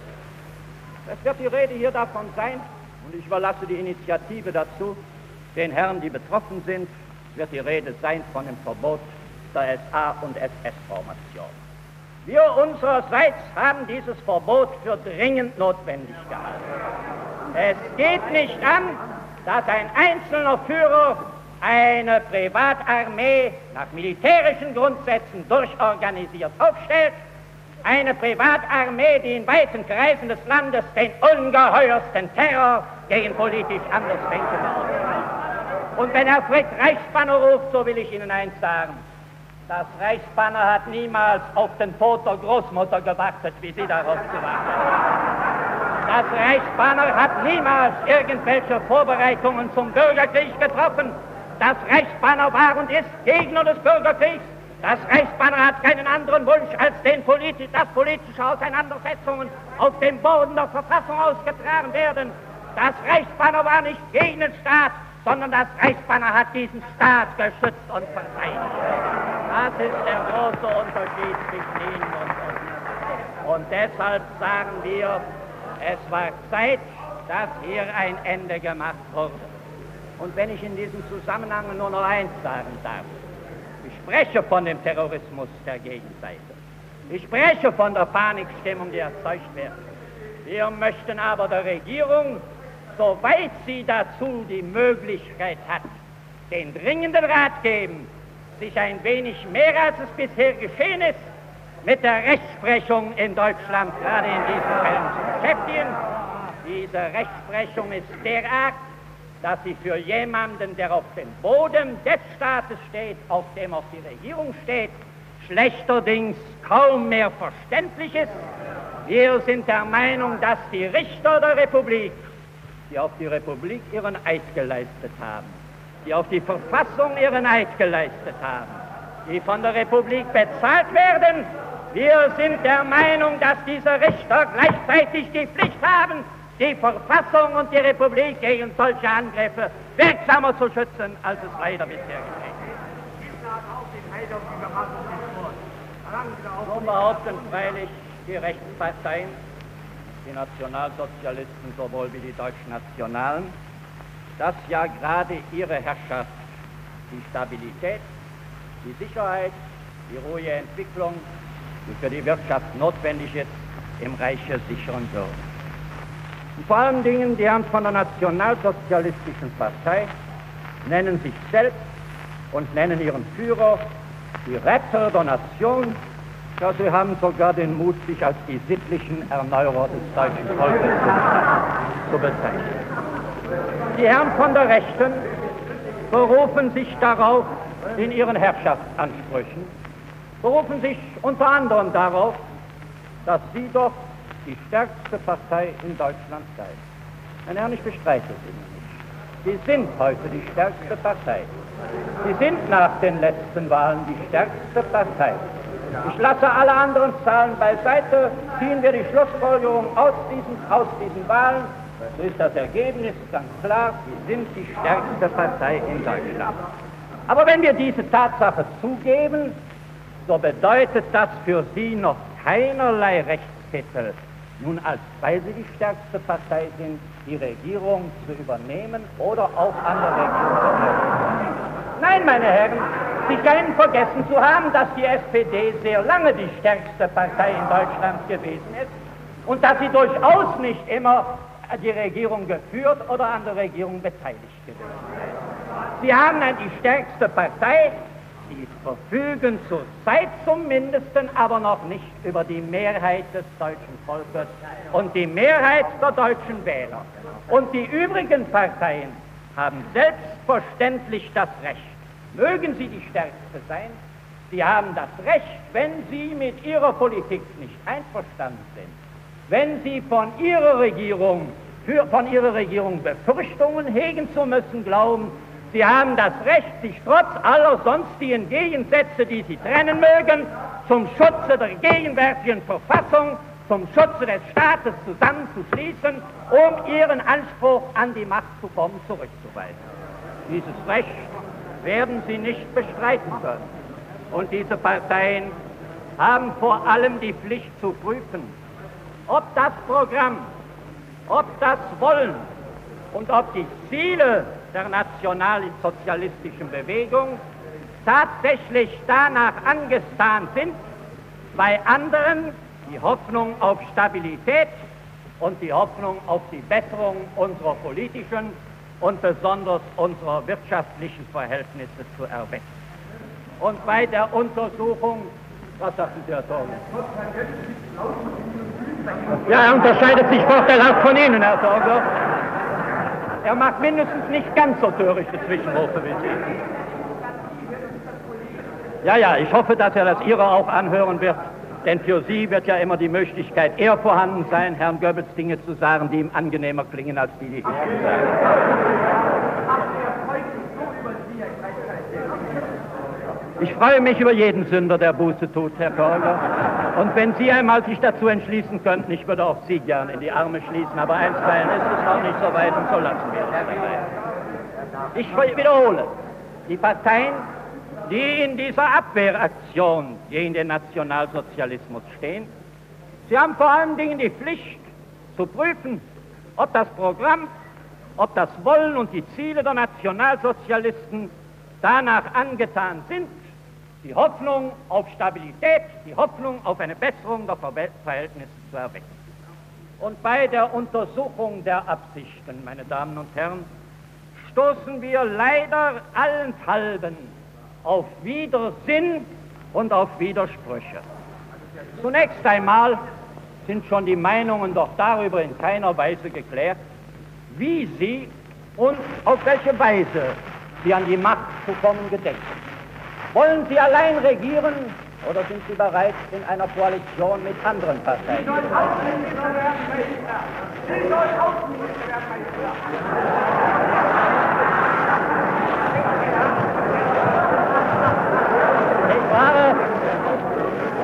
Es wird die Rede hier davon sein, und ich überlasse die Initiative dazu, den Herren, die betroffen sind, wird die Rede sein von dem Verbot der SA- und SS-Formation. Wir unsererseits haben dieses Verbot für dringend notwendig gehalten. Es geht nicht an, dass ein einzelner Führer eine Privatarmee nach militärischen Grundsätzen durchorganisiert aufstellt, eine Privatarmee, die in weiten Kreisen des Landes den ungeheuersten Terror gegen politisch Andersdenken Und wenn Herr Frick Reichsbanner ruft, so will ich Ihnen eins sagen. Das Reichsbanner hat niemals auf den Tod der Großmutter gewartet, wie Sie darauf gewartet haben. Das Reichsbanner hat niemals irgendwelche Vorbereitungen zum Bürgerkrieg getroffen. Das Reichsbanner war und ist Gegner des Bürgerkriegs. Das Reichsbanner hat keinen anderen Wunsch, als den politi dass politische Auseinandersetzungen auf dem Boden der Verfassung ausgetragen werden. Das Reichsbanner war nicht gegen den Staat, sondern das Reichsbanner hat diesen Staat geschützt und verteidigt. Das ist der große Unterschied zwischen Ihnen und uns. Und deshalb sagen wir, es war Zeit, dass hier ein Ende gemacht wurde. Und wenn ich in diesem Zusammenhang nur noch eins sagen darf, ich spreche von dem Terrorismus der Gegenseite. Ich spreche von der Panikstimmung, die erzeugt wird. Wir möchten aber der Regierung, soweit sie dazu die Möglichkeit hat, den dringenden Rat geben, sich ein wenig mehr als es bisher geschehen ist, mit der Rechtsprechung in Deutschland gerade in diesen Fällen zu beschäftigen. Diese Rechtsprechung ist derart, dass sie für jemanden, der auf dem Boden des Staates steht, auf dem auch die Regierung steht, schlechterdings kaum mehr verständlich ist. Wir sind der Meinung, dass die Richter der Republik, die auf die Republik ihren Eid geleistet haben, die auf die Verfassung ihren Eid geleistet haben, die von der Republik bezahlt werden, wir sind der Meinung, dass diese Richter gleichzeitig die Pflicht haben, die Verfassung und die Republik gegen solche Angriffe wirksamer zu schützen, als es leider bisher geschehen ist. So behaupten freilich die Rechtsparteien, die Nationalsozialisten sowohl wie die deutschen Nationalen, dass ja gerade ihre Herrschaft die Stabilität, die Sicherheit, die ruhige Entwicklung, die für die Wirtschaft notwendig ist, im Reiche sichern würde. Und vor allen Dingen die Herren von der Nationalsozialistischen Partei nennen sich selbst und nennen ihren Führer die Retter der Nation. Ja, sie haben sogar den Mut, sich als die sittlichen Erneuerer des deutschen Volkes zu, bezeichnen. Die Herren von der Rechten berufen sich darauf in ihren Herrschaftsansprüchen, berufen sich unter anderem darauf, dass sie doch die stärkste Partei in Deutschland sei. Meine Herren, ich bestreite Sie nicht. Sie sind heute die stärkste Partei. Sie sind nach den letzten Wahlen die stärkste Partei. Ich lasse alle anderen Zahlen beiseite, ziehen wir die Schlussfolgerung aus diesen, aus diesen Wahlen. So ist das Ergebnis ganz klar, Sie sind die stärkste Partei in Deutschland. Aber wenn wir diese Tatsache zugeben, so bedeutet das für Sie noch keinerlei Rechtstitel nun als weil sie die stärkste Partei sind, die Regierung zu übernehmen oder auch an der Regierung zu bleiben. Nein, meine Herren, Sie scheinen vergessen zu haben, dass die SPD sehr lange die stärkste Partei in Deutschland gewesen ist und dass sie durchaus nicht immer die Regierung geführt oder an der Regierung beteiligt gewesen ist. Sie haben die stärkste Partei, Sie verfügen zurzeit zumindest aber noch nicht über die Mehrheit des deutschen Volkes und die Mehrheit der deutschen Wähler. Und die übrigen Parteien haben selbstverständlich das Recht, mögen sie die Stärkste sein, sie haben das Recht, wenn sie mit ihrer Politik nicht einverstanden sind, wenn sie von ihrer Regierung, für, von ihrer Regierung Befürchtungen hegen zu müssen glauben, Sie haben das Recht, sich trotz aller sonstigen Gegensätze, die Sie trennen mögen, zum Schutze der gegenwärtigen Verfassung, zum Schutze des Staates zusammenzuschließen, um Ihren Anspruch an die Macht zu kommen zurückzuweisen. Dieses Recht werden Sie nicht bestreiten können. Und diese Parteien haben vor allem die Pflicht zu prüfen, ob das Programm, ob das Wollen und ob die Ziele der nationalsozialistischen Bewegung tatsächlich danach angestan sind, bei anderen die Hoffnung auf Stabilität und die Hoffnung auf die Besserung unserer politischen und besonders unserer wirtschaftlichen Verhältnisse zu erwecken. Und bei der Untersuchung, was sagten Sie, Herr Torgen? Ja, er unterscheidet sich vorteilhaft von Ihnen, Herr Torger. Er macht mindestens nicht ganz so törichte Zwischenrufe wie Sie. Ja, ja, ich hoffe, dass er das Ihre auch anhören wird, denn für Sie wird ja immer die Möglichkeit eher vorhanden sein, Herrn Goebbels Dinge zu sagen, die ihm angenehmer klingen als die, die ich. Ich freue mich über jeden Sünder, der Buße tut, Herr Korger. Und wenn Sie einmal sich dazu entschließen könnten, ich würde auch Sie gern in die Arme schließen, aber einstweilen ist es noch nicht so weit und so lassen wir es. Ich wiederhole, die Parteien, die in dieser Abwehraktion gegen den Nationalsozialismus stehen, sie haben vor allen Dingen die Pflicht zu prüfen, ob das Programm, ob das Wollen und die Ziele der Nationalsozialisten danach angetan sind, die Hoffnung auf Stabilität, die Hoffnung auf eine Besserung der Verhältnisse zu erwecken. Und bei der Untersuchung der Absichten, meine Damen und Herren, stoßen wir leider allenthalben auf Widersinn und auf Widersprüche. Zunächst einmal sind schon die Meinungen doch darüber in keiner Weise geklärt, wie sie und auf welche Weise sie an die Macht zu kommen gedenken. Wollen sie allein regieren oder sind sie bereit, in einer Koalition mit anderen Parteien? Sie sollen frage,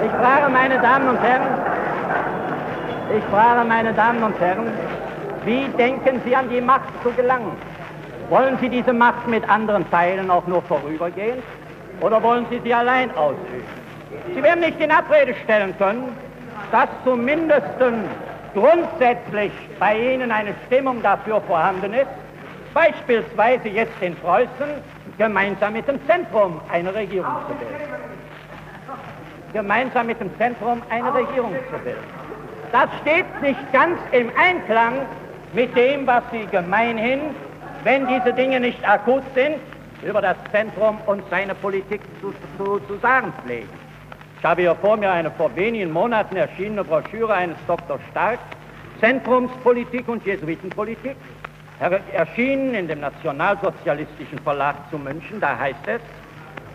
ich frage meine Damen und Herren, ich frage meine Damen und Herren, wie denken Sie an die Macht zu gelangen? Wollen Sie diese Macht mit anderen teilen, auch nur vorübergehend? Oder wollen Sie sie allein ausüben? Sie werden nicht in Abrede stellen können, dass zumindest grundsätzlich bei Ihnen eine Stimmung dafür vorhanden ist, beispielsweise jetzt in Preußen gemeinsam mit dem Zentrum eine Regierung zu bilden. Gemeinsam mit dem Zentrum eine Regierung zu bilden. Das steht nicht ganz im Einklang mit dem, was Sie gemeinhin, wenn diese Dinge nicht akut sind, über das Zentrum und seine Politik zu, zu, zu sagen pflegen. Ich habe hier vor mir eine vor wenigen Monaten erschienene Broschüre eines Dr. Stark, Zentrumspolitik und Jesuitenpolitik, erschienen in dem Nationalsozialistischen Verlag zu München. Da heißt es,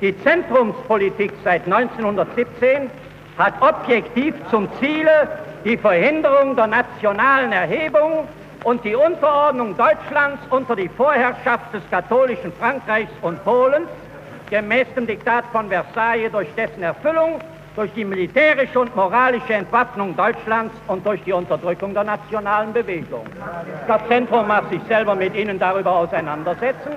die Zentrumspolitik seit 1917 hat objektiv zum Ziele, die Verhinderung der nationalen Erhebung und die Unterordnung Deutschlands unter die Vorherrschaft des katholischen Frankreichs und Polens gemäß dem Diktat von Versailles durch dessen Erfüllung, durch die militärische und moralische Entwaffnung Deutschlands und durch die Unterdrückung der nationalen Bewegung. Das Zentrum mag sich selber mit Ihnen darüber auseinandersetzen.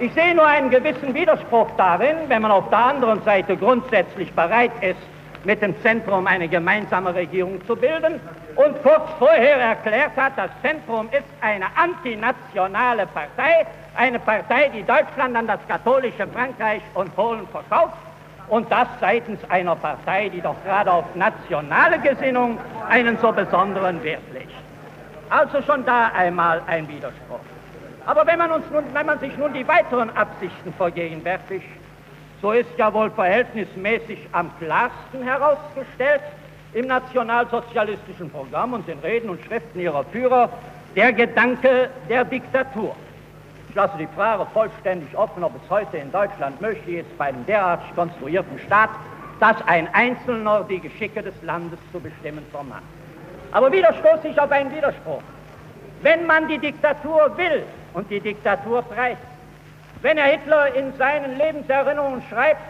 Ich sehe nur einen gewissen Widerspruch darin, wenn man auf der anderen Seite grundsätzlich bereit ist, mit dem Zentrum eine gemeinsame Regierung zu bilden und kurz vorher erklärt hat, das Zentrum ist eine antinationale Partei, eine Partei, die Deutschland an das katholische Frankreich und Polen verkauft und das seitens einer Partei, die doch gerade auf nationale Gesinnung einen so besonderen Wert legt. Also schon da einmal ein Widerspruch. Aber wenn man, uns nun, wenn man sich nun die weiteren Absichten vergegenwärtigt, so ist ja wohl verhältnismäßig am klarsten herausgestellt im nationalsozialistischen Programm und den Reden und Schriften ihrer Führer der Gedanke der Diktatur. Ich lasse die Frage vollständig offen, ob es heute in Deutschland möglich ist, bei einem derart konstruierten Staat, dass ein Einzelner die Geschicke des Landes zu bestimmen vermag. Aber wieder stoße ich auf einen Widerspruch. Wenn man die Diktatur will und die Diktatur preist, wenn Herr Hitler in seinen Lebenserinnerungen schreibt,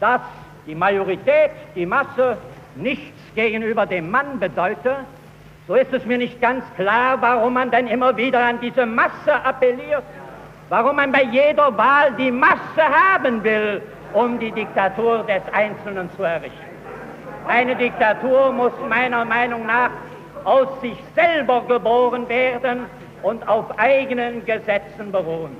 dass die Majorität, die Masse nichts gegenüber dem Mann bedeute, so ist es mir nicht ganz klar, warum man dann immer wieder an diese Masse appelliert, warum man bei jeder Wahl die Masse haben will, um die Diktatur des Einzelnen zu errichten. Eine Diktatur muss meiner Meinung nach aus sich selber geboren werden und auf eigenen Gesetzen beruhen.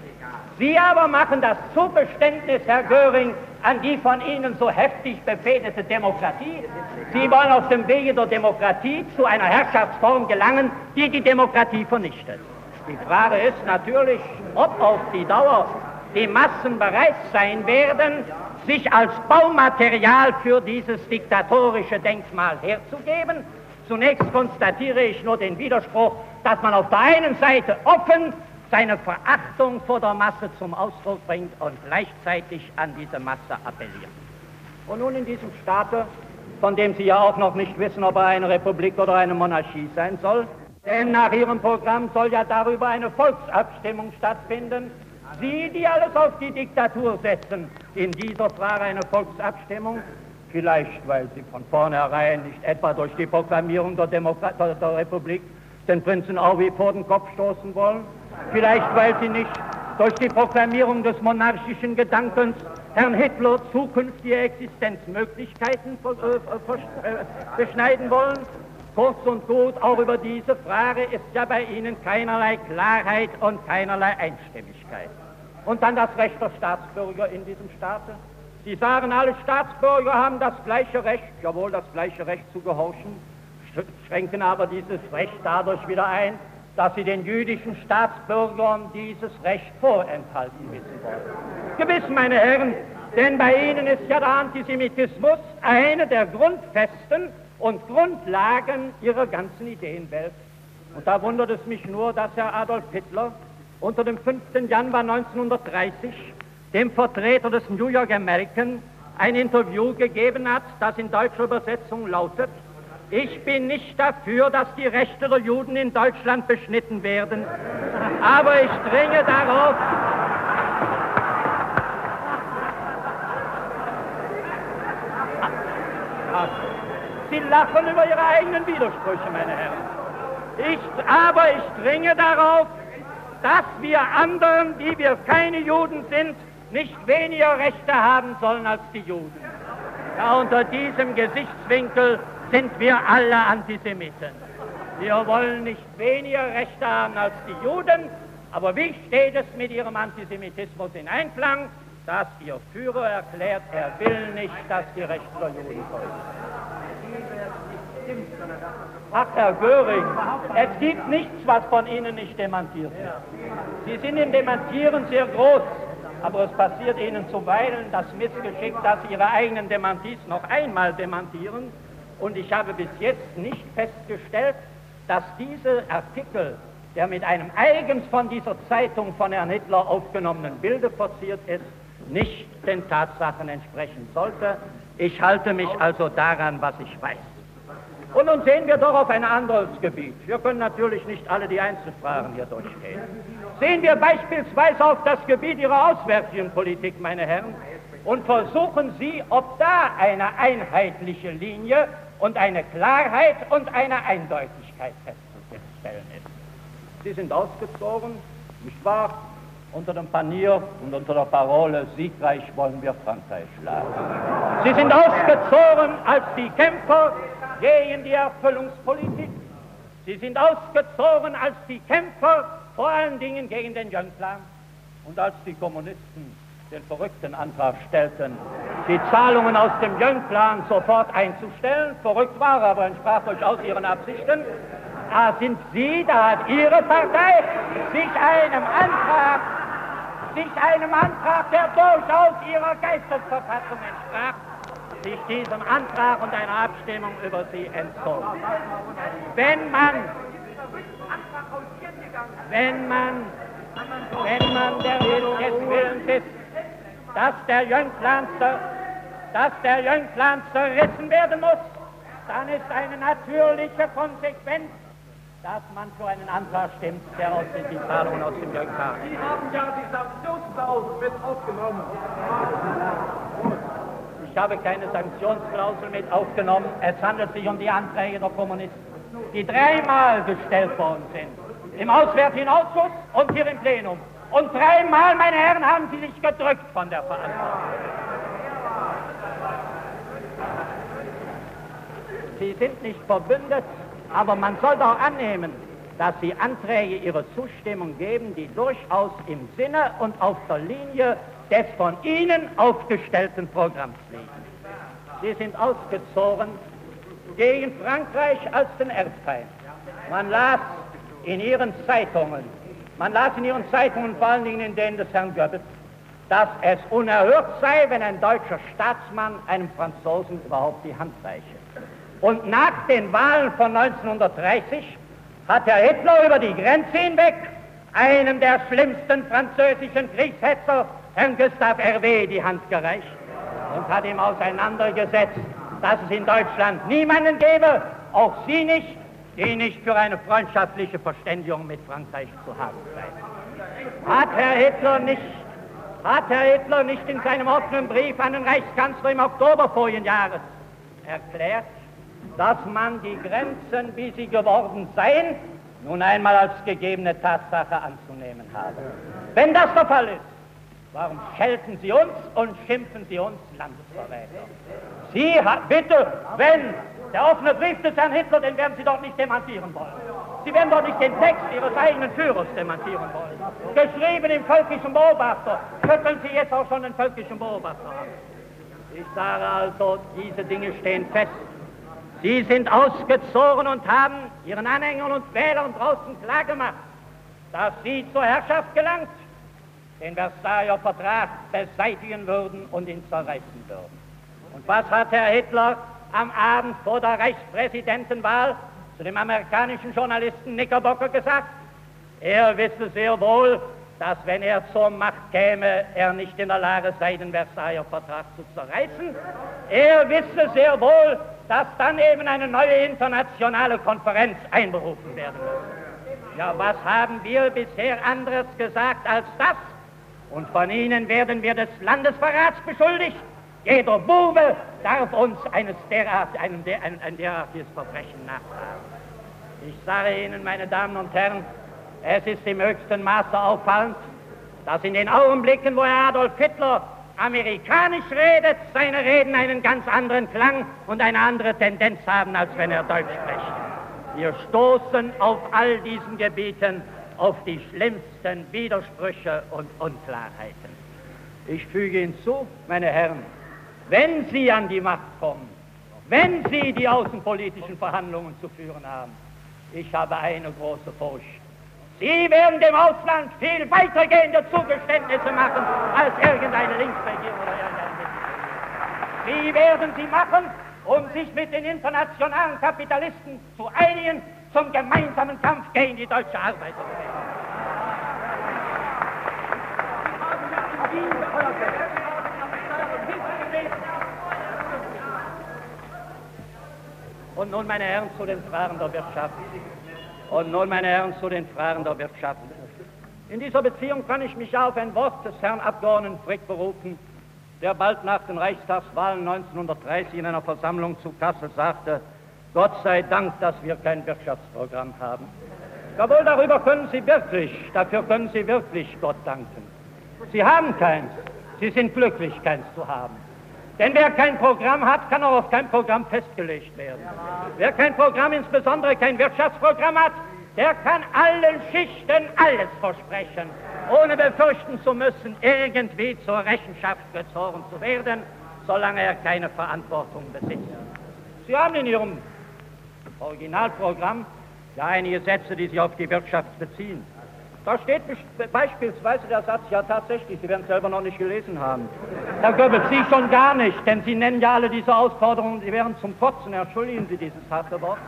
Sie aber machen das Zugeständnis, Herr Göring, an die von Ihnen so heftig befehdete Demokratie. Sie wollen auf dem Wege der Demokratie zu einer Herrschaftsform gelangen, die die Demokratie vernichtet. Die Frage ist natürlich, ob auf die Dauer die Massen bereit sein werden, sich als Baumaterial für dieses diktatorische Denkmal herzugeben. Zunächst konstatiere ich nur den Widerspruch, dass man auf der einen Seite offen seine Verachtung vor der Masse zum Ausdruck bringt und gleichzeitig an diese Masse appelliert. Und nun in diesem Staate, von dem Sie ja auch noch nicht wissen, ob er eine Republik oder eine Monarchie sein soll, denn nach Ihrem Programm soll ja darüber eine Volksabstimmung stattfinden. Sie, die alles auf die Diktatur setzen, in dieser Frage eine Volksabstimmung, vielleicht weil Sie von vornherein nicht etwa durch die Proklamierung der, Demokrat der, der Republik den Prinzen Aui vor den Kopf stoßen wollen, Vielleicht, weil sie nicht durch die Proklamierung des monarchischen Gedankens Herrn Hitler zukünftige Existenzmöglichkeiten äh, äh, beschneiden wollen. Kurz und gut, auch über diese Frage ist ja bei Ihnen keinerlei Klarheit und keinerlei Einstimmigkeit. Und dann das Recht der Staatsbürger in diesem Staate. Sie sagen, alle Staatsbürger haben das gleiche Recht, jawohl, das gleiche Recht zu gehorchen, schränken aber dieses Recht dadurch wieder ein, dass sie den jüdischen Staatsbürgern dieses Recht vorenthalten wissen wollen. Gewiss, meine Herren, denn bei Ihnen ist ja der Antisemitismus eine der Grundfesten und Grundlagen ihrer ganzen Ideenwelt. Und da wundert es mich nur, dass Herr Adolf Hitler unter dem 5. Januar 1930 dem Vertreter des New York American ein Interview gegeben hat, das in deutscher Übersetzung lautet, ich bin nicht dafür, dass die Rechte der Juden in Deutschland beschnitten werden, aber ich dringe darauf, Sie lachen über Ihre eigenen Widersprüche, meine Herren. Ich, aber ich dringe darauf, dass wir anderen, die wir keine Juden sind, nicht weniger Rechte haben sollen als die Juden. Ja, unter diesem Gesichtswinkel sind wir alle Antisemiten. Wir wollen nicht weniger Rechte haben als die Juden, aber wie steht es mit ihrem Antisemitismus in Einklang, dass ihr Führer erklärt, er will nicht, dass die Rechte der Juden folgen? Ach, Herr Göring, es gibt nichts, was von Ihnen nicht demantiert wird. Sie sind im Demantieren sehr groß, aber es passiert Ihnen zuweilen das Missgeschick, dass Sie Ihre eigenen Demantis noch einmal demantieren. Und ich habe bis jetzt nicht festgestellt, dass dieser Artikel, der mit einem eigens von dieser Zeitung von Herrn Hitler aufgenommenen Bilde verziert ist, nicht den Tatsachen entsprechen sollte. Ich halte mich also daran, was ich weiß. Und nun sehen wir doch auf ein anderes Gebiet. Wir können natürlich nicht alle die Einzelfragen hier durchgehen. Sehen wir beispielsweise auf das Gebiet Ihrer auswärtigen Politik, meine Herren, und versuchen Sie, ob da eine einheitliche Linie und eine Klarheit und eine Eindeutigkeit festzustellen ist. Sie sind ausgezogen, nicht wahr? unter dem Panier und unter der Parole Siegreich wollen wir Frankreich schlagen. Sie sind ausgezogen als die Kämpfer gegen die Erfüllungspolitik. Sie sind ausgezogen als die Kämpfer vor allen Dingen gegen den Jungplan. Und als die Kommunisten den verrückten Antrag stellten, die Zahlungen aus dem Jungplan sofort einzustellen, verrückt war, aber entsprach durchaus ihren Absichten, da sind Sie, da hat Ihre Partei sich einem Antrag sich einem Antrag, der durchaus ihrer Geistesverfassung entsprach, sich diesem Antrag und einer Abstimmung über sie entzogen. Wenn man, wenn man, wenn man der des Willens ist, dass der Jungplan, dass der Jungplan zerrissen werden muss, dann ist eine natürliche Konsequenz dass man für einen Antrag stimmt, der aus die Zahlungen aus dem kam. Sie haben ja die Sanktionsklausel mit aufgenommen. Ich habe keine Sanktionsklausel mit aufgenommen. Es handelt sich um die Anträge der Kommunisten, die dreimal gestellt worden sind. Im Auswärtigen Ausschuss und hier im Plenum. Und dreimal, meine Herren, haben sie sich gedrückt von der Verantwortung. Sie sind nicht verbündet aber man soll doch annehmen, dass Sie Anträge Ihre Zustimmung geben, die durchaus im Sinne und auf der Linie des von Ihnen aufgestellten Programms liegen. Sie sind ausgezogen gegen Frankreich als den Erzfeind. Man las in Ihren Zeitungen, man las in Ihren Zeitungen, vor allen Dingen in denen des Herrn Goebbels, dass es unerhört sei, wenn ein deutscher Staatsmann einem Franzosen überhaupt die Hand reiche. Und nach den Wahlen von 1930 hat Herr Hitler über die Grenze hinweg einem der schlimmsten französischen Kriegshetzer, Herrn Gustav Hervé, die Hand gereicht und hat ihm auseinandergesetzt, dass es in Deutschland niemanden gäbe, auch Sie nicht, die nicht für eine freundschaftliche Verständigung mit Frankreich zu haben sei. Hat Herr Hitler nicht, hat Herr Hitler nicht in seinem offenen Brief an den Reichskanzler im Oktober vorigen Jahres erklärt, dass man die Grenzen, wie sie geworden seien, nun einmal als gegebene Tatsache anzunehmen habe. Wenn das der Fall ist, warum schelten Sie uns und schimpfen Sie uns Landesverräter? Sie, bitte, wenn, Der offene Brief des Herrn Hitler, den werden Sie doch nicht demontieren wollen. Sie werden doch nicht den Text Ihres eigenen Führers demontieren wollen. Geschrieben im völkischen Beobachter. Schütteln Sie jetzt auch schon den völkischen Beobachter ab. Ich sage also, diese Dinge stehen fest. Sie sind ausgezogen und haben Ihren Anhängern und Wählern draußen klargemacht, dass Sie zur Herrschaft gelangt, den Versailler Vertrag beseitigen würden und ihn zerreißen würden. Und was hat Herr Hitler am Abend vor der Reichspräsidentenwahl zu dem amerikanischen Journalisten Knickerbocker gesagt? Er wisse sehr wohl, dass wenn er zur Macht käme, er nicht in der Lage sei, den Versailler Vertrag zu zerreißen. Er wisse sehr wohl, dass dann eben eine neue internationale Konferenz einberufen werden muss. Ja, was haben wir bisher anderes gesagt als das? Und von Ihnen werden wir des Landesverrats beschuldigt. Jeder Bube darf uns eines derart, einem ein, ein derartiges Verbrechen nachtragen. Ich sage Ihnen, meine Damen und Herren, es ist im höchsten Maße auffallend, dass in den Augenblicken, wo Herr Adolf Hitler amerikanisch redet, seine Reden einen ganz anderen Klang und eine andere Tendenz haben, als wenn er Deutsch spricht. Wir stoßen auf all diesen Gebieten auf die schlimmsten Widersprüche und Unklarheiten. Ich füge hinzu, meine Herren, wenn Sie an die Macht kommen, wenn Sie die außenpolitischen Verhandlungen zu führen haben, ich habe eine große Furcht. Sie werden dem Ausland viel weitergehende Zugeständnisse machen als irgendeine Linksregierung oder irgendeine Mitte. Wie werden sie machen, um sich mit den internationalen Kapitalisten zu einigen zum gemeinsamen Kampf gegen die deutsche Arbeiterbewegung? Und nun, meine Herren, zu den Fragen der Wirtschaft. Und nun, meine Herren, zu den Fragen der Wirtschaft. In dieser Beziehung kann ich mich auf ein Wort des Herrn Abgeordneten Frick berufen, der bald nach den Reichstagswahlen 1930 in einer Versammlung zu Kassel sagte, Gott sei Dank, dass wir kein Wirtschaftsprogramm haben. Jawohl, darüber können Sie wirklich, dafür können Sie wirklich Gott danken. Sie haben keins. Sie sind glücklich, keins zu haben. Denn wer kein Programm hat, kann auch auf kein Programm festgelegt werden. Wer kein Programm, insbesondere kein Wirtschaftsprogramm hat, der kann allen Schichten alles versprechen, ohne befürchten zu müssen, irgendwie zur Rechenschaft gezogen zu werden, solange er keine Verantwortung besitzt. Sie haben in Ihrem Originalprogramm ja einige Sätze, die sich auf die Wirtschaft beziehen. Da steht beispielsweise der Satz, ja tatsächlich, Sie werden es selber noch nicht gelesen haben. Herr Goebbels, Sie schon gar nicht, denn Sie nennen ja alle diese Ausforderungen, die wären zum Kotzen. Entschuldigen Sie dieses harte Wort.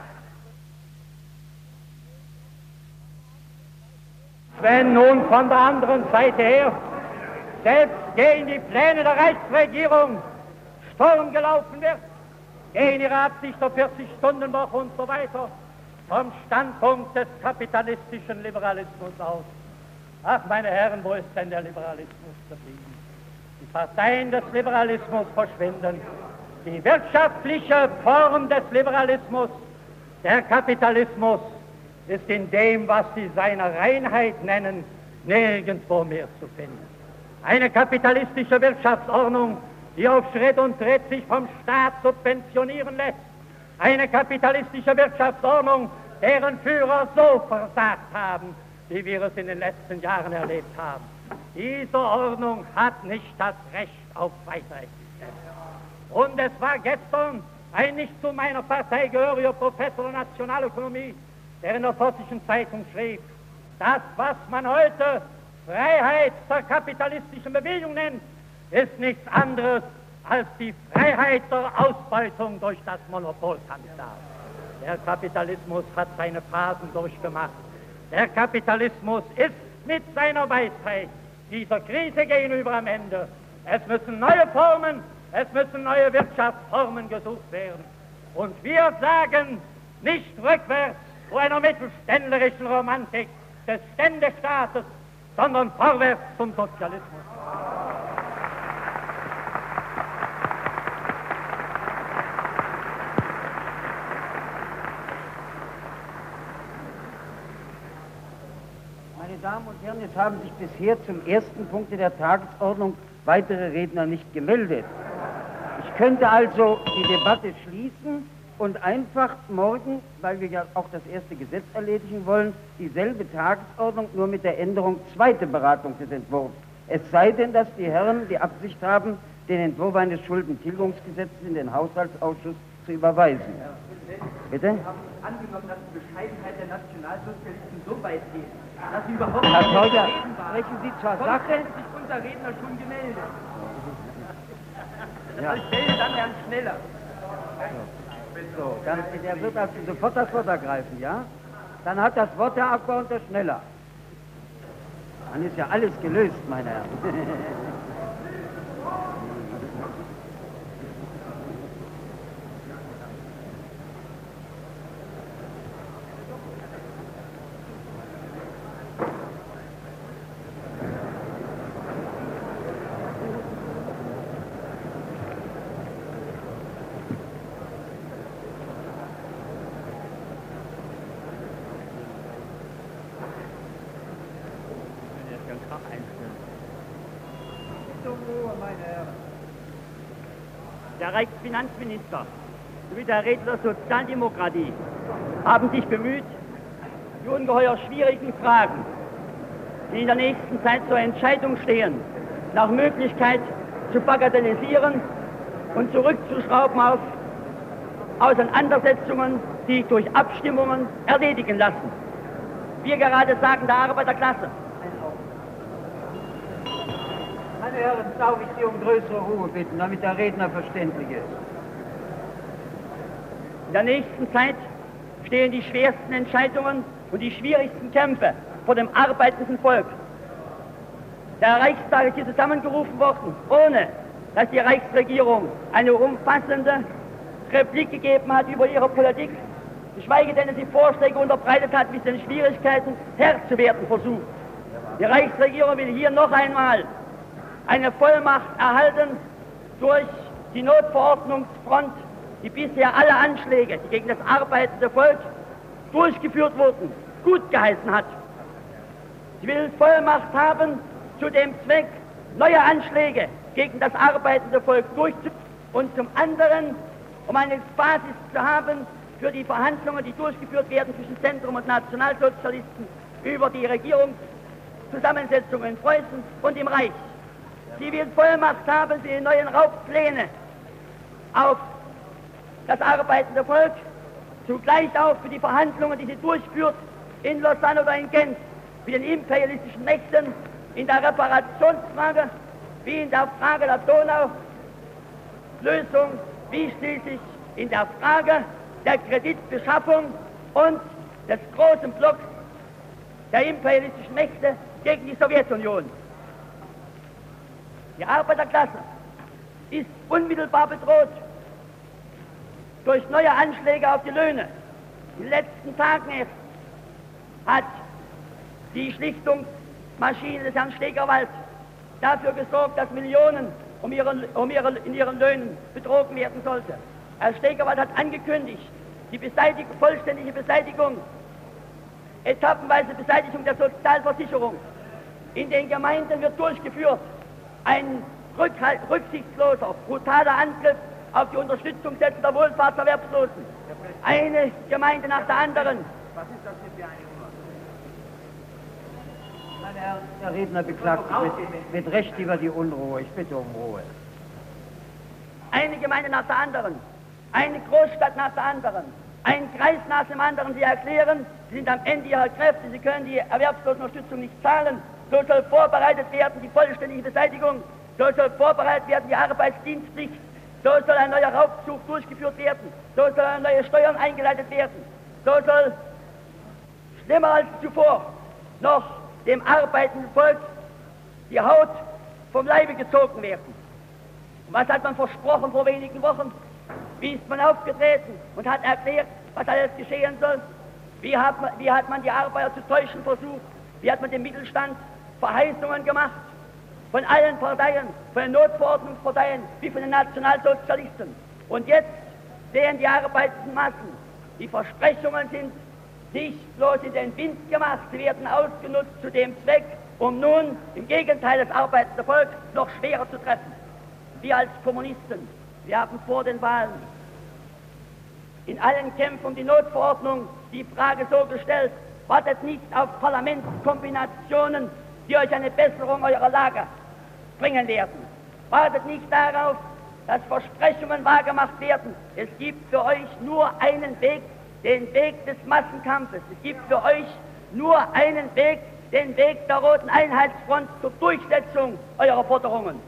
Wenn nun von der anderen Seite her selbst gegen die Pläne der Reichsregierung Sturm gelaufen wird, gegen ihre Absicht der 40-Stunden-Woche und so weiter, vom Standpunkt des kapitalistischen Liberalismus aus. Ach, meine Herren, wo ist denn der Liberalismus geblieben? Die Parteien des Liberalismus verschwinden. Die wirtschaftliche Form des Liberalismus, der Kapitalismus, ist in dem, was sie seine Reinheit nennen, nirgendwo mehr zu finden. Eine kapitalistische Wirtschaftsordnung, die auf Schritt und Tritt sich vom Staat subventionieren lässt, eine kapitalistische Wirtschaftsordnung, deren Führer so versagt haben, wie wir es in den letzten Jahren erlebt haben. Diese Ordnung hat nicht das Recht auf Weiterexistenz. Und es war gestern ein nicht zu meiner Partei gehöriger Professor der Nationalökonomie, der in der Vossischen Zeitung schrieb, das, was man heute Freiheit der kapitalistischen Bewegung nennt, ist nichts anderes als die Freiheit der Ausbeutung durch das Monopolkapital. Der Kapitalismus hat seine Phasen durchgemacht. Der Kapitalismus ist mit seiner Weisheit dieser Krise gegenüber am Ende. Es müssen neue Formen, es müssen neue Wirtschaftsformen gesucht werden. Und wir sagen nicht rückwärts zu einer mittelständlerischen Romantik des Ständestaates, sondern vorwärts zum Sozialismus. Damen und Herren, es haben sich bisher zum ersten Punkt der Tagesordnung weitere Redner nicht gemeldet. Ich könnte also die Debatte schließen und einfach morgen, weil wir ja auch das erste Gesetz erledigen wollen, dieselbe Tagesordnung, nur mit der Änderung zweite Beratung des Entwurfs. Es sei denn, dass die Herren die Absicht haben, den Entwurf eines Schuldentilgungsgesetzes in den Haushaltsausschuss zu überweisen. Bitte? Wir haben angenommen, dass die Bescheidenheit der Nationalsozialisten so weit geht, dass sie überhaupt Herr Teuger, sprechen Sie zur Sache. sich unser Redner schon gemeldet. Ja. Ich stelle dann Herrn Schneller. So, dann, der wird also sofort das Wort ergreifen, ja? Dann hat das Wort der Abgeordnete Schneller. Dann ist ja alles gelöst, meine Herren. *laughs* Der Reichsfinanzminister sowie der Redner Sozialdemokratie haben sich bemüht, die ungeheuer schwierigen Fragen, die in der nächsten Zeit zur Entscheidung stehen, nach Möglichkeit zu bagatellisieren und zurückzuschrauben auf Auseinandersetzungen, die sich durch Abstimmungen erledigen lassen. Wir gerade sagen der Arbeiterklasse, Meine Herren, darf ich Sie um größere Ruhe bitten, damit der Redner verständlich ist. In der nächsten Zeit stehen die schwersten Entscheidungen und die schwierigsten Kämpfe vor dem arbeitenden Volk. Der Reichstag ist hier zusammengerufen worden, ohne dass die Reichsregierung eine umfassende Replik gegeben hat über ihre Politik, geschweige denn, dass sie Vorschläge unterbreitet hat, sie den Schwierigkeiten Herr zu werden versucht. Die Reichsregierung will hier noch einmal eine Vollmacht erhalten durch die Notverordnungsfront, die bisher alle Anschläge, die gegen das arbeitende Volk durchgeführt wurden, gut geheißen hat. Sie will Vollmacht haben, zu dem Zweck neue Anschläge gegen das arbeitende Volk durchzuführen und zum anderen, um eine Basis zu haben für die Verhandlungen, die durchgeführt werden zwischen Zentrum und Nationalsozialisten über die Regierungszusammensetzung in Preußen und im Reich. Sie will Vollmacht haben für die neuen Raubpläne auf das arbeitende Volk, zugleich auch für die Verhandlungen, die sie durchführt in Lausanne oder in Genf mit den imperialistischen Mächten in der Reparationsfrage, wie in der Frage der Donau-Lösung, wie schließlich in der Frage der Kreditbeschaffung und des großen Blocks der imperialistischen Mächte gegen die Sowjetunion. Die Arbeiterklasse ist unmittelbar bedroht durch neue Anschläge auf die Löhne. In den letzten Tagen erst hat die Schlichtungsmaschine des Herrn Stegerwald dafür gesorgt, dass Millionen um ihre, um ihre, in ihren Löhnen betrogen werden sollte. Herr Stegerwald hat angekündigt, die Beseitigung, vollständige Beseitigung, etappenweise Beseitigung der Sozialversicherung in den Gemeinden wird durchgeführt ein rücksichtsloser, brutaler Angriff auf die Unterstützung der Wohlfahrtserwerbslosen. Eine Gemeinde nach der anderen. Was ist das für eine Nummer? Meine Herren, der Redner beklagt mit, mit Recht über die Unruhe. Ich bitte um Ruhe. Eine Gemeinde nach der anderen. Eine Großstadt nach der anderen. Ein Kreis nach dem anderen. Sie erklären, sie sind am Ende ihrer Kräfte, sie können die Erwerbslosenunterstützung nicht zahlen so soll vorbereitet werden die vollständige Beseitigung, so soll vorbereitet werden die Arbeitsdienstpflicht, so soll ein neuer Raubzug durchgeführt werden, so soll neue Steuern eingeleitet werden, so soll schlimmer als zuvor noch dem arbeitenden Volk die Haut vom Leibe gezogen werden. Und was hat man versprochen vor wenigen Wochen? Wie ist man aufgetreten und hat erklärt, was alles geschehen soll? Wie hat man, wie hat man die Arbeiter zu täuschen versucht? Wie hat man den Mittelstand Verheißungen gemacht von allen Parteien, von den Notverordnungsparteien wie von den Nationalsozialisten. Und jetzt sehen die arbeitenden Massen, die Versprechungen sind nicht bloß in den Wind gemacht, sie werden ausgenutzt zu dem Zweck, um nun im Gegenteil das arbeitende Volk noch schwerer zu treffen. Wir als Kommunisten, wir haben vor den Wahlen in allen Kämpfen um die Notverordnung die Frage so gestellt, wartet nicht auf Parlamentskombinationen, die euch eine Besserung eurer Lage bringen werden. Wartet nicht darauf, dass Versprechungen wahrgemacht werden. Es gibt für euch nur einen Weg, den Weg des Massenkampfes. Es gibt für euch nur einen Weg, den Weg der Roten Einheitsfront zur Durchsetzung eurer Forderungen.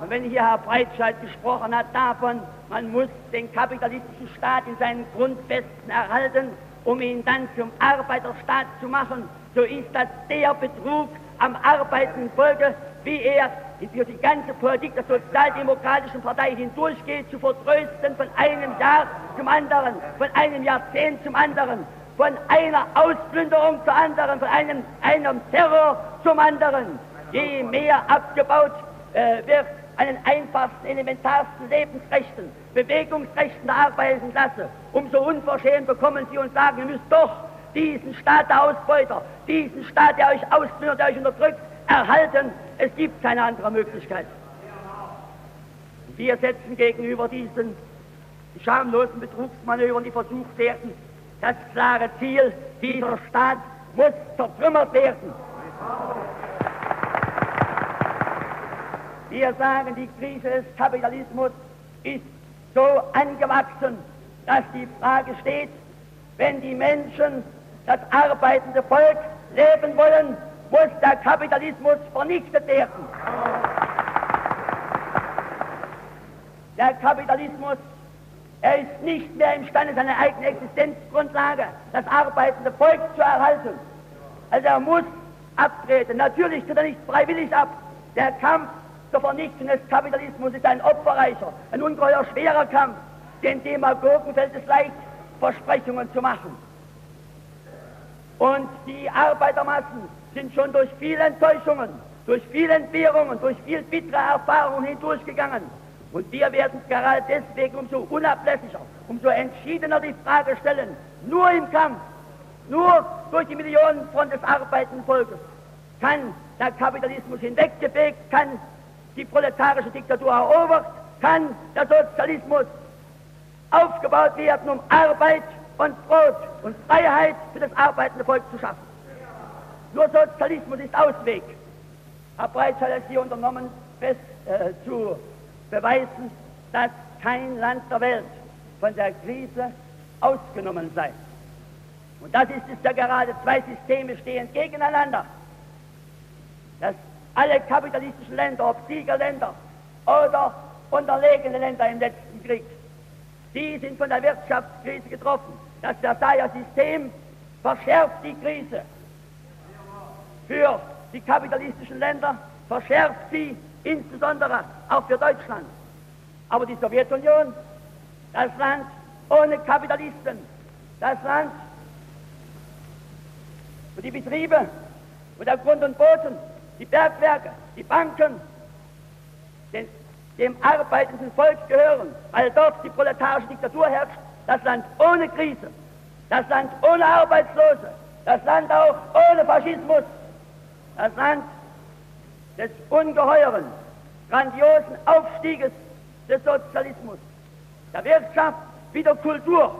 Und wenn hier Herr Breitscheid gesprochen hat davon, man muss den kapitalistischen Staat in seinen Grundfesten erhalten, um ihn dann zum Arbeiterstaat zu machen, so ist das der Betrug am arbeitenden Volke, wie er für die ganze Politik der Sozialdemokratischen Partei hindurchgeht, zu vertrösten von einem Jahr zum anderen, von einem Jahrzehnt zum anderen, von einer Ausplünderung zur anderen, von einem, einem Terror zum anderen. Je mehr abgebaut äh, wird an den einfachsten, elementarsten Lebensrechten, Bewegungsrechten der arbeitenden Klasse, umso unverschämt bekommen sie und sagen, ihr müsst doch diesen Staat der Ausbeuter, diesen Staat, der euch ausplündert, der euch unterdrückt, erhalten. Es gibt keine andere Möglichkeit. Wir setzen gegenüber diesen schamlosen Betrugsmanövern, die versucht werden, das klare Ziel, dieser Staat muss zertrümmert werden. Wir sagen, die Krise des Kapitalismus ist so angewachsen, dass die Frage steht, wenn die Menschen, das arbeitende Volk leben wollen, muss der Kapitalismus vernichtet werden. Der Kapitalismus, er ist nicht mehr imstande, seine eigene Existenzgrundlage, das arbeitende Volk zu erhalten. Also er muss abtreten. Natürlich tritt er nicht freiwillig ab. Der Kampf zur Vernichtung des Kapitalismus ist ein opferreicher, ein ungeheuer schwerer Kampf. Den Demagogen fällt es leicht, Versprechungen zu machen. Und die Arbeitermassen sind schon durch viele Enttäuschungen, durch viele Entbehrungen, durch viel bittere Erfahrungen hindurchgegangen. Und wir werden gerade deswegen umso unablässiger, umso entschiedener die Frage stellen, nur im Kampf, nur durch die Millionenfront des arbeitenden Volkes kann der Kapitalismus hinweggefegt, kann die proletarische Diktatur erobert, kann der Sozialismus aufgebaut werden, um Arbeit und Brot und Freiheit für das arbeitende Volk zu schaffen. Nur Sozialismus ist Ausweg. Herr Breitsch hat es hier unternommen, fest äh, zu beweisen, dass kein Land der Welt von der Krise ausgenommen sei. Und das ist es ja gerade, zwei Systeme stehen gegeneinander. Dass alle kapitalistischen Länder, ob Siegerländer oder unterlegene Länder im letzten Krieg, die sind von der Wirtschaftskrise getroffen. Das Versailler-System verschärft die Krise für die kapitalistischen Länder, verschärft sie insbesondere auch für Deutschland. Aber die Sowjetunion, das Land ohne Kapitalisten, das Land, wo die Betriebe, wo der Grund und Boden, die Bergwerke, die Banken, den, dem arbeitenden Volk gehören, weil dort die proletarische Diktatur herrscht, das Land ohne Krise, das Land ohne Arbeitslose, das Land auch ohne Faschismus, das Land des ungeheuren, grandiosen Aufstieges des Sozialismus, der Wirtschaft wie der Kultur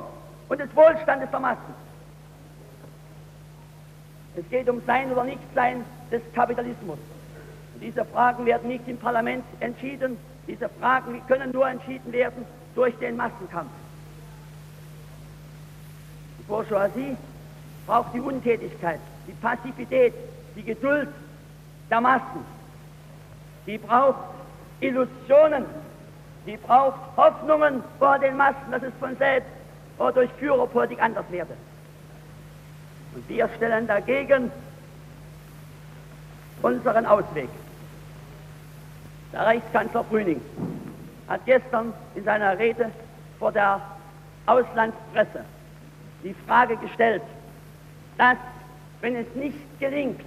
und des Wohlstandes der Massen. Es geht um Sein oder Nichtsein des Kapitalismus. Diese Fragen werden nicht im Parlament entschieden, diese Fragen können nur entschieden werden durch den Massenkampf. Bourgeoisie braucht die Untätigkeit, die Passivität, die Geduld der Massen. Die braucht Illusionen, die braucht Hoffnungen vor den Massen, dass es von selbst oder durch Führerpolitik anders werde. Und wir stellen dagegen unseren Ausweg. Der Reichskanzler Brüning hat gestern in seiner Rede vor der Auslandspresse die Frage gestellt, dass, wenn es nicht gelingt,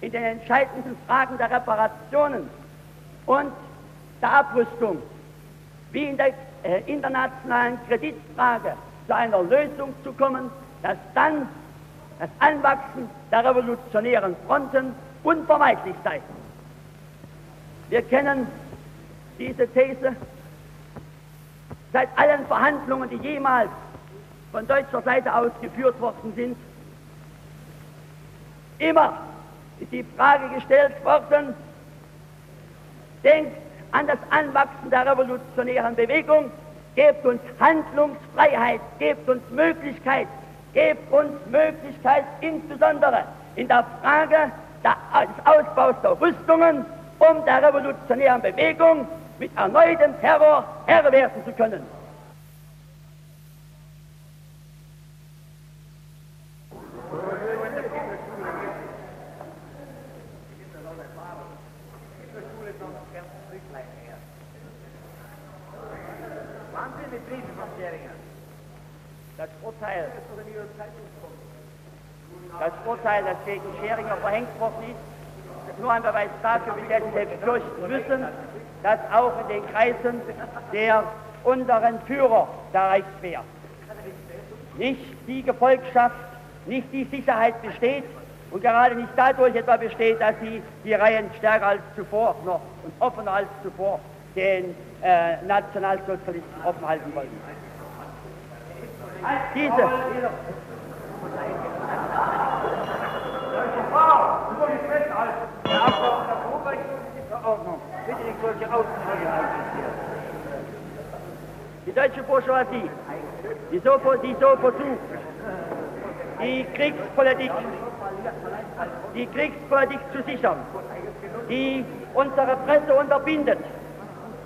in den entscheidenden Fragen der Reparationen und der Abrüstung, wie in der äh, internationalen Kreditfrage, zu einer Lösung zu kommen, dass dann das Anwachsen der revolutionären Fronten unvermeidlich sei. Wir kennen diese These seit allen Verhandlungen, die jemals von deutscher Seite aus geführt worden sind, immer ist die Frage gestellt worden, denkt an das Anwachsen der revolutionären Bewegung, gebt uns Handlungsfreiheit, gebt uns Möglichkeit, gebt uns Möglichkeit insbesondere in der Frage des Ausbaus der Rüstungen, um der revolutionären Bewegung mit erneutem Terror Herr werden zu können. Das Urteil, das Urteil, das gegen Scheringer verhängt worden ist, ist nur ein Beweis dafür, wie sehr Sie befürchten müssen, dass auch in den Kreisen der unteren Führer der Reichswehr nicht die Gefolgschaft, nicht die Sicherheit besteht und gerade nicht dadurch etwa besteht, dass sie die Reihen stärker als zuvor noch und offener als zuvor den äh, Nationalsozialisten offen halten wollen. Diese die deutsche Bourgeoisie, die so, die so versucht, die Kriegspolitik, die Kriegspolitik zu sichern, die unsere Presse unterbindet,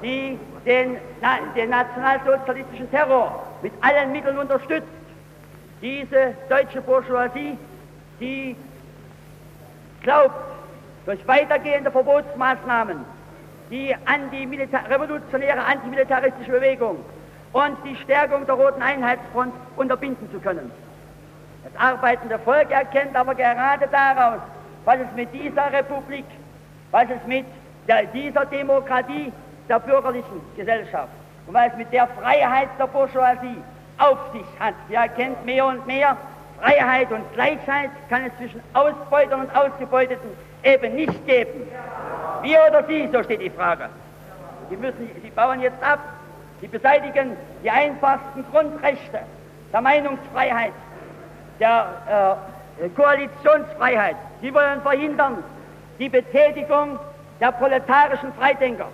die den, den nationalsozialistischen Terror mit allen Mitteln unterstützt. Diese deutsche Bourgeoisie, die glaubt, durch weitergehende Verbotsmaßnahmen die antimilita revolutionäre antimilitaristische Bewegung und die Stärkung der Roten Einheitsfront unterbinden zu können. Das arbeitende Volk erkennt aber gerade daraus, was es mit dieser Republik, was es mit der, dieser Demokratie der bürgerlichen Gesellschaft und was es mit der Freiheit der Bourgeoisie auf sich hat. Sie erkennt mehr und mehr, Freiheit und Gleichheit kann es zwischen Ausbeutern und Ausgebeuteten eben nicht geben. Wir oder Sie, so steht die Frage. Sie, müssen, Sie bauen jetzt ab, Sie beseitigen die einfachsten Grundrechte der Meinungsfreiheit, der äh, Koalitionsfreiheit. Sie wollen verhindern die Betätigung der proletarischen Freidenker.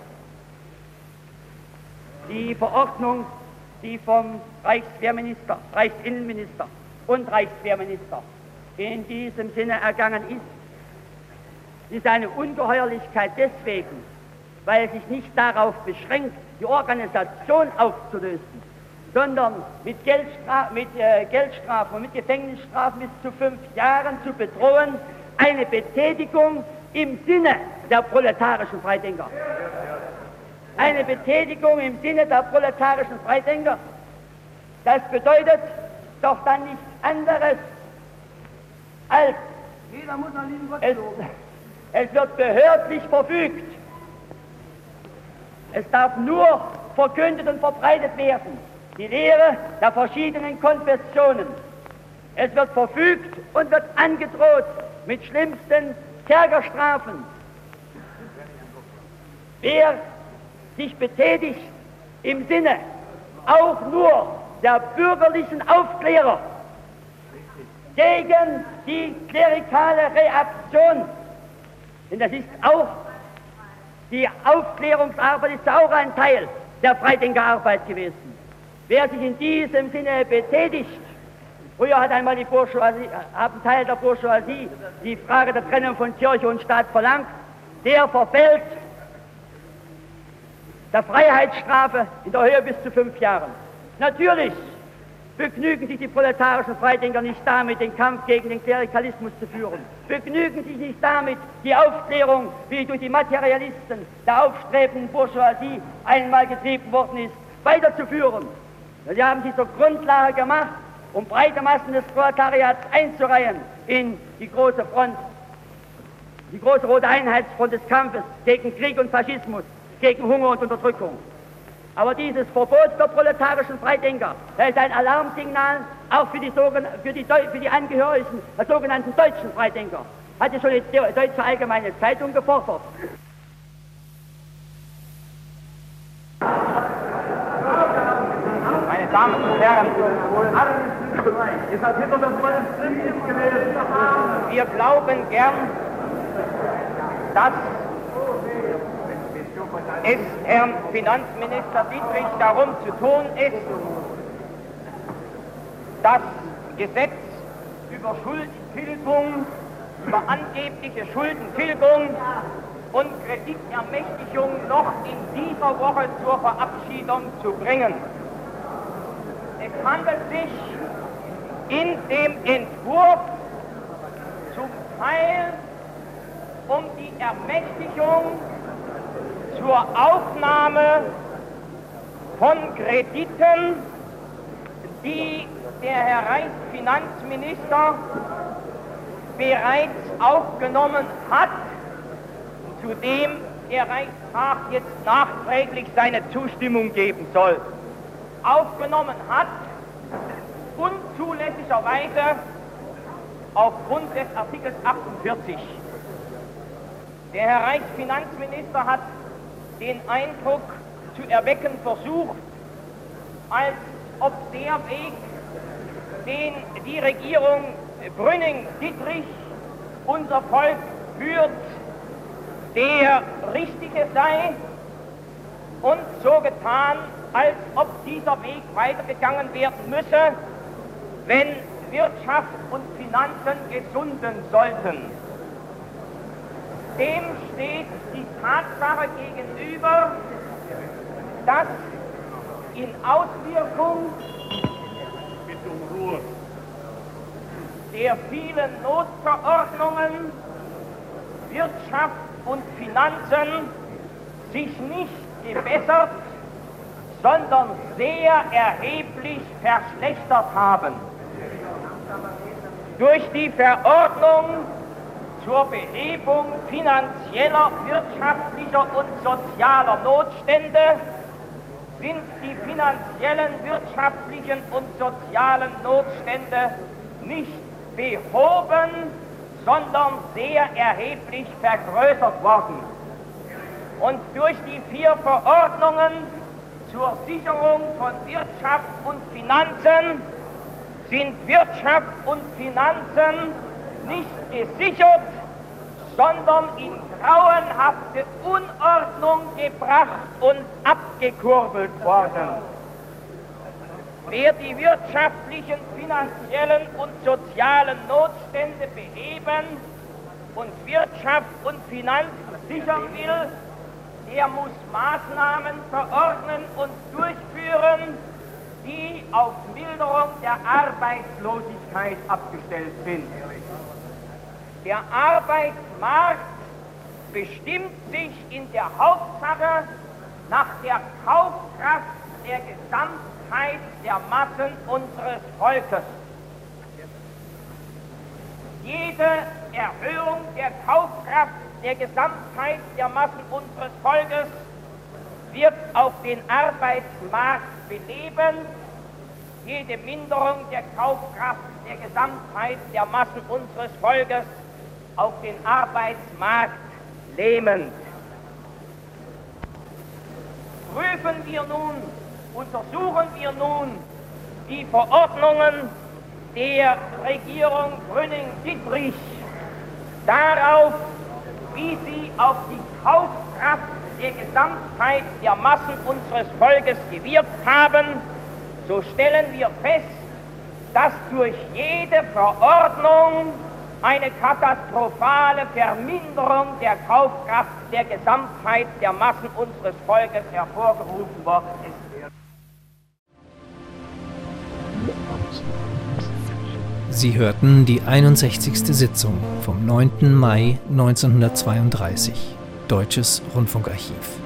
Die Verordnung, die vom Reichswehrminister, Reichsinnenminister und Reichswehrminister in diesem Sinne ergangen ist, ist eine Ungeheuerlichkeit deswegen, weil es sich nicht darauf beschränkt, die Organisation aufzulösen, sondern mit, Geldstra mit äh, Geldstrafen und mit Gefängnisstrafen bis zu fünf Jahren zu bedrohen, eine Betätigung im Sinne der proletarischen Freidenker. Eine Betätigung im Sinne der proletarischen Freidenker. Das bedeutet doch dann nichts anderes als es, es wird behördlich verfügt. Es darf nur verkündet und verbreitet werden. Die Lehre der verschiedenen Konfessionen. Es wird verfügt und wird angedroht mit schlimmsten Kerkerstrafen. Wer sich betätigt im Sinne auch nur der bürgerlichen Aufklärer gegen die klerikale Reaktion denn das ist auch, die Aufklärungsarbeit ist auch ein Teil der Freidenkerarbeit gewesen. Wer sich in diesem Sinne betätigt, früher hat einmal die Bourgeoisie, haben Teil der Bourgeoisie die Frage der Trennung von Kirche und Staat verlangt, der verfällt der Freiheitsstrafe in der Höhe bis zu fünf Jahren. Natürlich begnügen sich die proletarischen Freidenker nicht damit, den Kampf gegen den Klerikalismus zu führen, begnügen sich nicht damit, die Aufklärung, wie durch die Materialisten der aufstrebenden Bourgeoisie einmal getrieben worden ist, weiterzuführen. Sie haben sie zur Grundlage gemacht, um breite Massen des Proletariats einzureihen in die große Front, die große rote Einheitsfront des Kampfes gegen Krieg und Faschismus, gegen Hunger und Unterdrückung. Aber dieses Verbot der proletarischen Freidenker, das ist ein Alarmsignal auch für die, für die, für die Angehörigen der sogenannten deutschen Freidenker. Hat ja schon die Deutsche Allgemeine Zeitung gefordert. Meine Damen und Herren, wir glauben gern, dass es Herrn Finanzminister Dietrich darum zu tun ist, das Gesetz über Schuldentilgung, über angebliche Schuldentilgung und Kreditermächtigung noch in dieser Woche zur Verabschiedung zu bringen. Es handelt sich in dem Entwurf zum Teil um die Ermächtigung zur Aufnahme von Krediten, die der Herr Reichsfinanzminister bereits aufgenommen hat, zu dem der Reichstag jetzt nachträglich seine Zustimmung geben soll. Aufgenommen hat, unzulässigerweise aufgrund des Artikels 48. Der Herr Reichsfinanzminister hat den Eindruck zu erwecken versucht, als ob der Weg, den die Regierung Brünning-Dittrich unser Volk führt, der richtige sei und so getan, als ob dieser Weg weitergegangen werden müsse, wenn Wirtschaft und Finanzen gesunden sollten. Dem steht die Tatsache gegenüber, dass in Auswirkung der vielen Notverordnungen Wirtschaft und Finanzen sich nicht gebessert, sondern sehr erheblich verschlechtert haben. Durch die Verordnung zur Behebung finanzieller, wirtschaftlicher und sozialer Notstände sind die finanziellen, wirtschaftlichen und sozialen Notstände nicht behoben, sondern sehr erheblich vergrößert worden. Und durch die vier Verordnungen zur Sicherung von Wirtschaft und Finanzen sind Wirtschaft und Finanzen nicht gesichert, sondern in grauenhafte Unordnung gebracht und abgekurbelt worden. Wer die wirtschaftlichen, finanziellen und sozialen Notstände beheben und Wirtschaft und Finanzen sichern will, der muss Maßnahmen verordnen und durchführen, die auf Milderung der Arbeitslosigkeit abgestellt sind. Der Arbeitsmarkt bestimmt sich in der Hauptsache nach der Kaufkraft der Gesamtheit der Massen unseres Volkes. Jede Erhöhung der Kaufkraft der Gesamtheit der Massen unseres Volkes wird auf den Arbeitsmarkt beleben. Jede Minderung der Kaufkraft der Gesamtheit der Massen unseres Volkes auf den Arbeitsmarkt lähmend. Prüfen wir nun, untersuchen wir nun die Verordnungen der Regierung Brünning-Dittrich darauf, wie sie auf die Kaufkraft der Gesamtheit der Massen unseres Volkes gewirkt haben, so stellen wir fest, dass durch jede Verordnung eine katastrophale Verminderung der Kaufkraft der Gesamtheit der Massen unseres Volkes hervorgerufen worden ist. Sie hörten die 61. Sitzung vom 9. Mai 1932, Deutsches Rundfunkarchiv.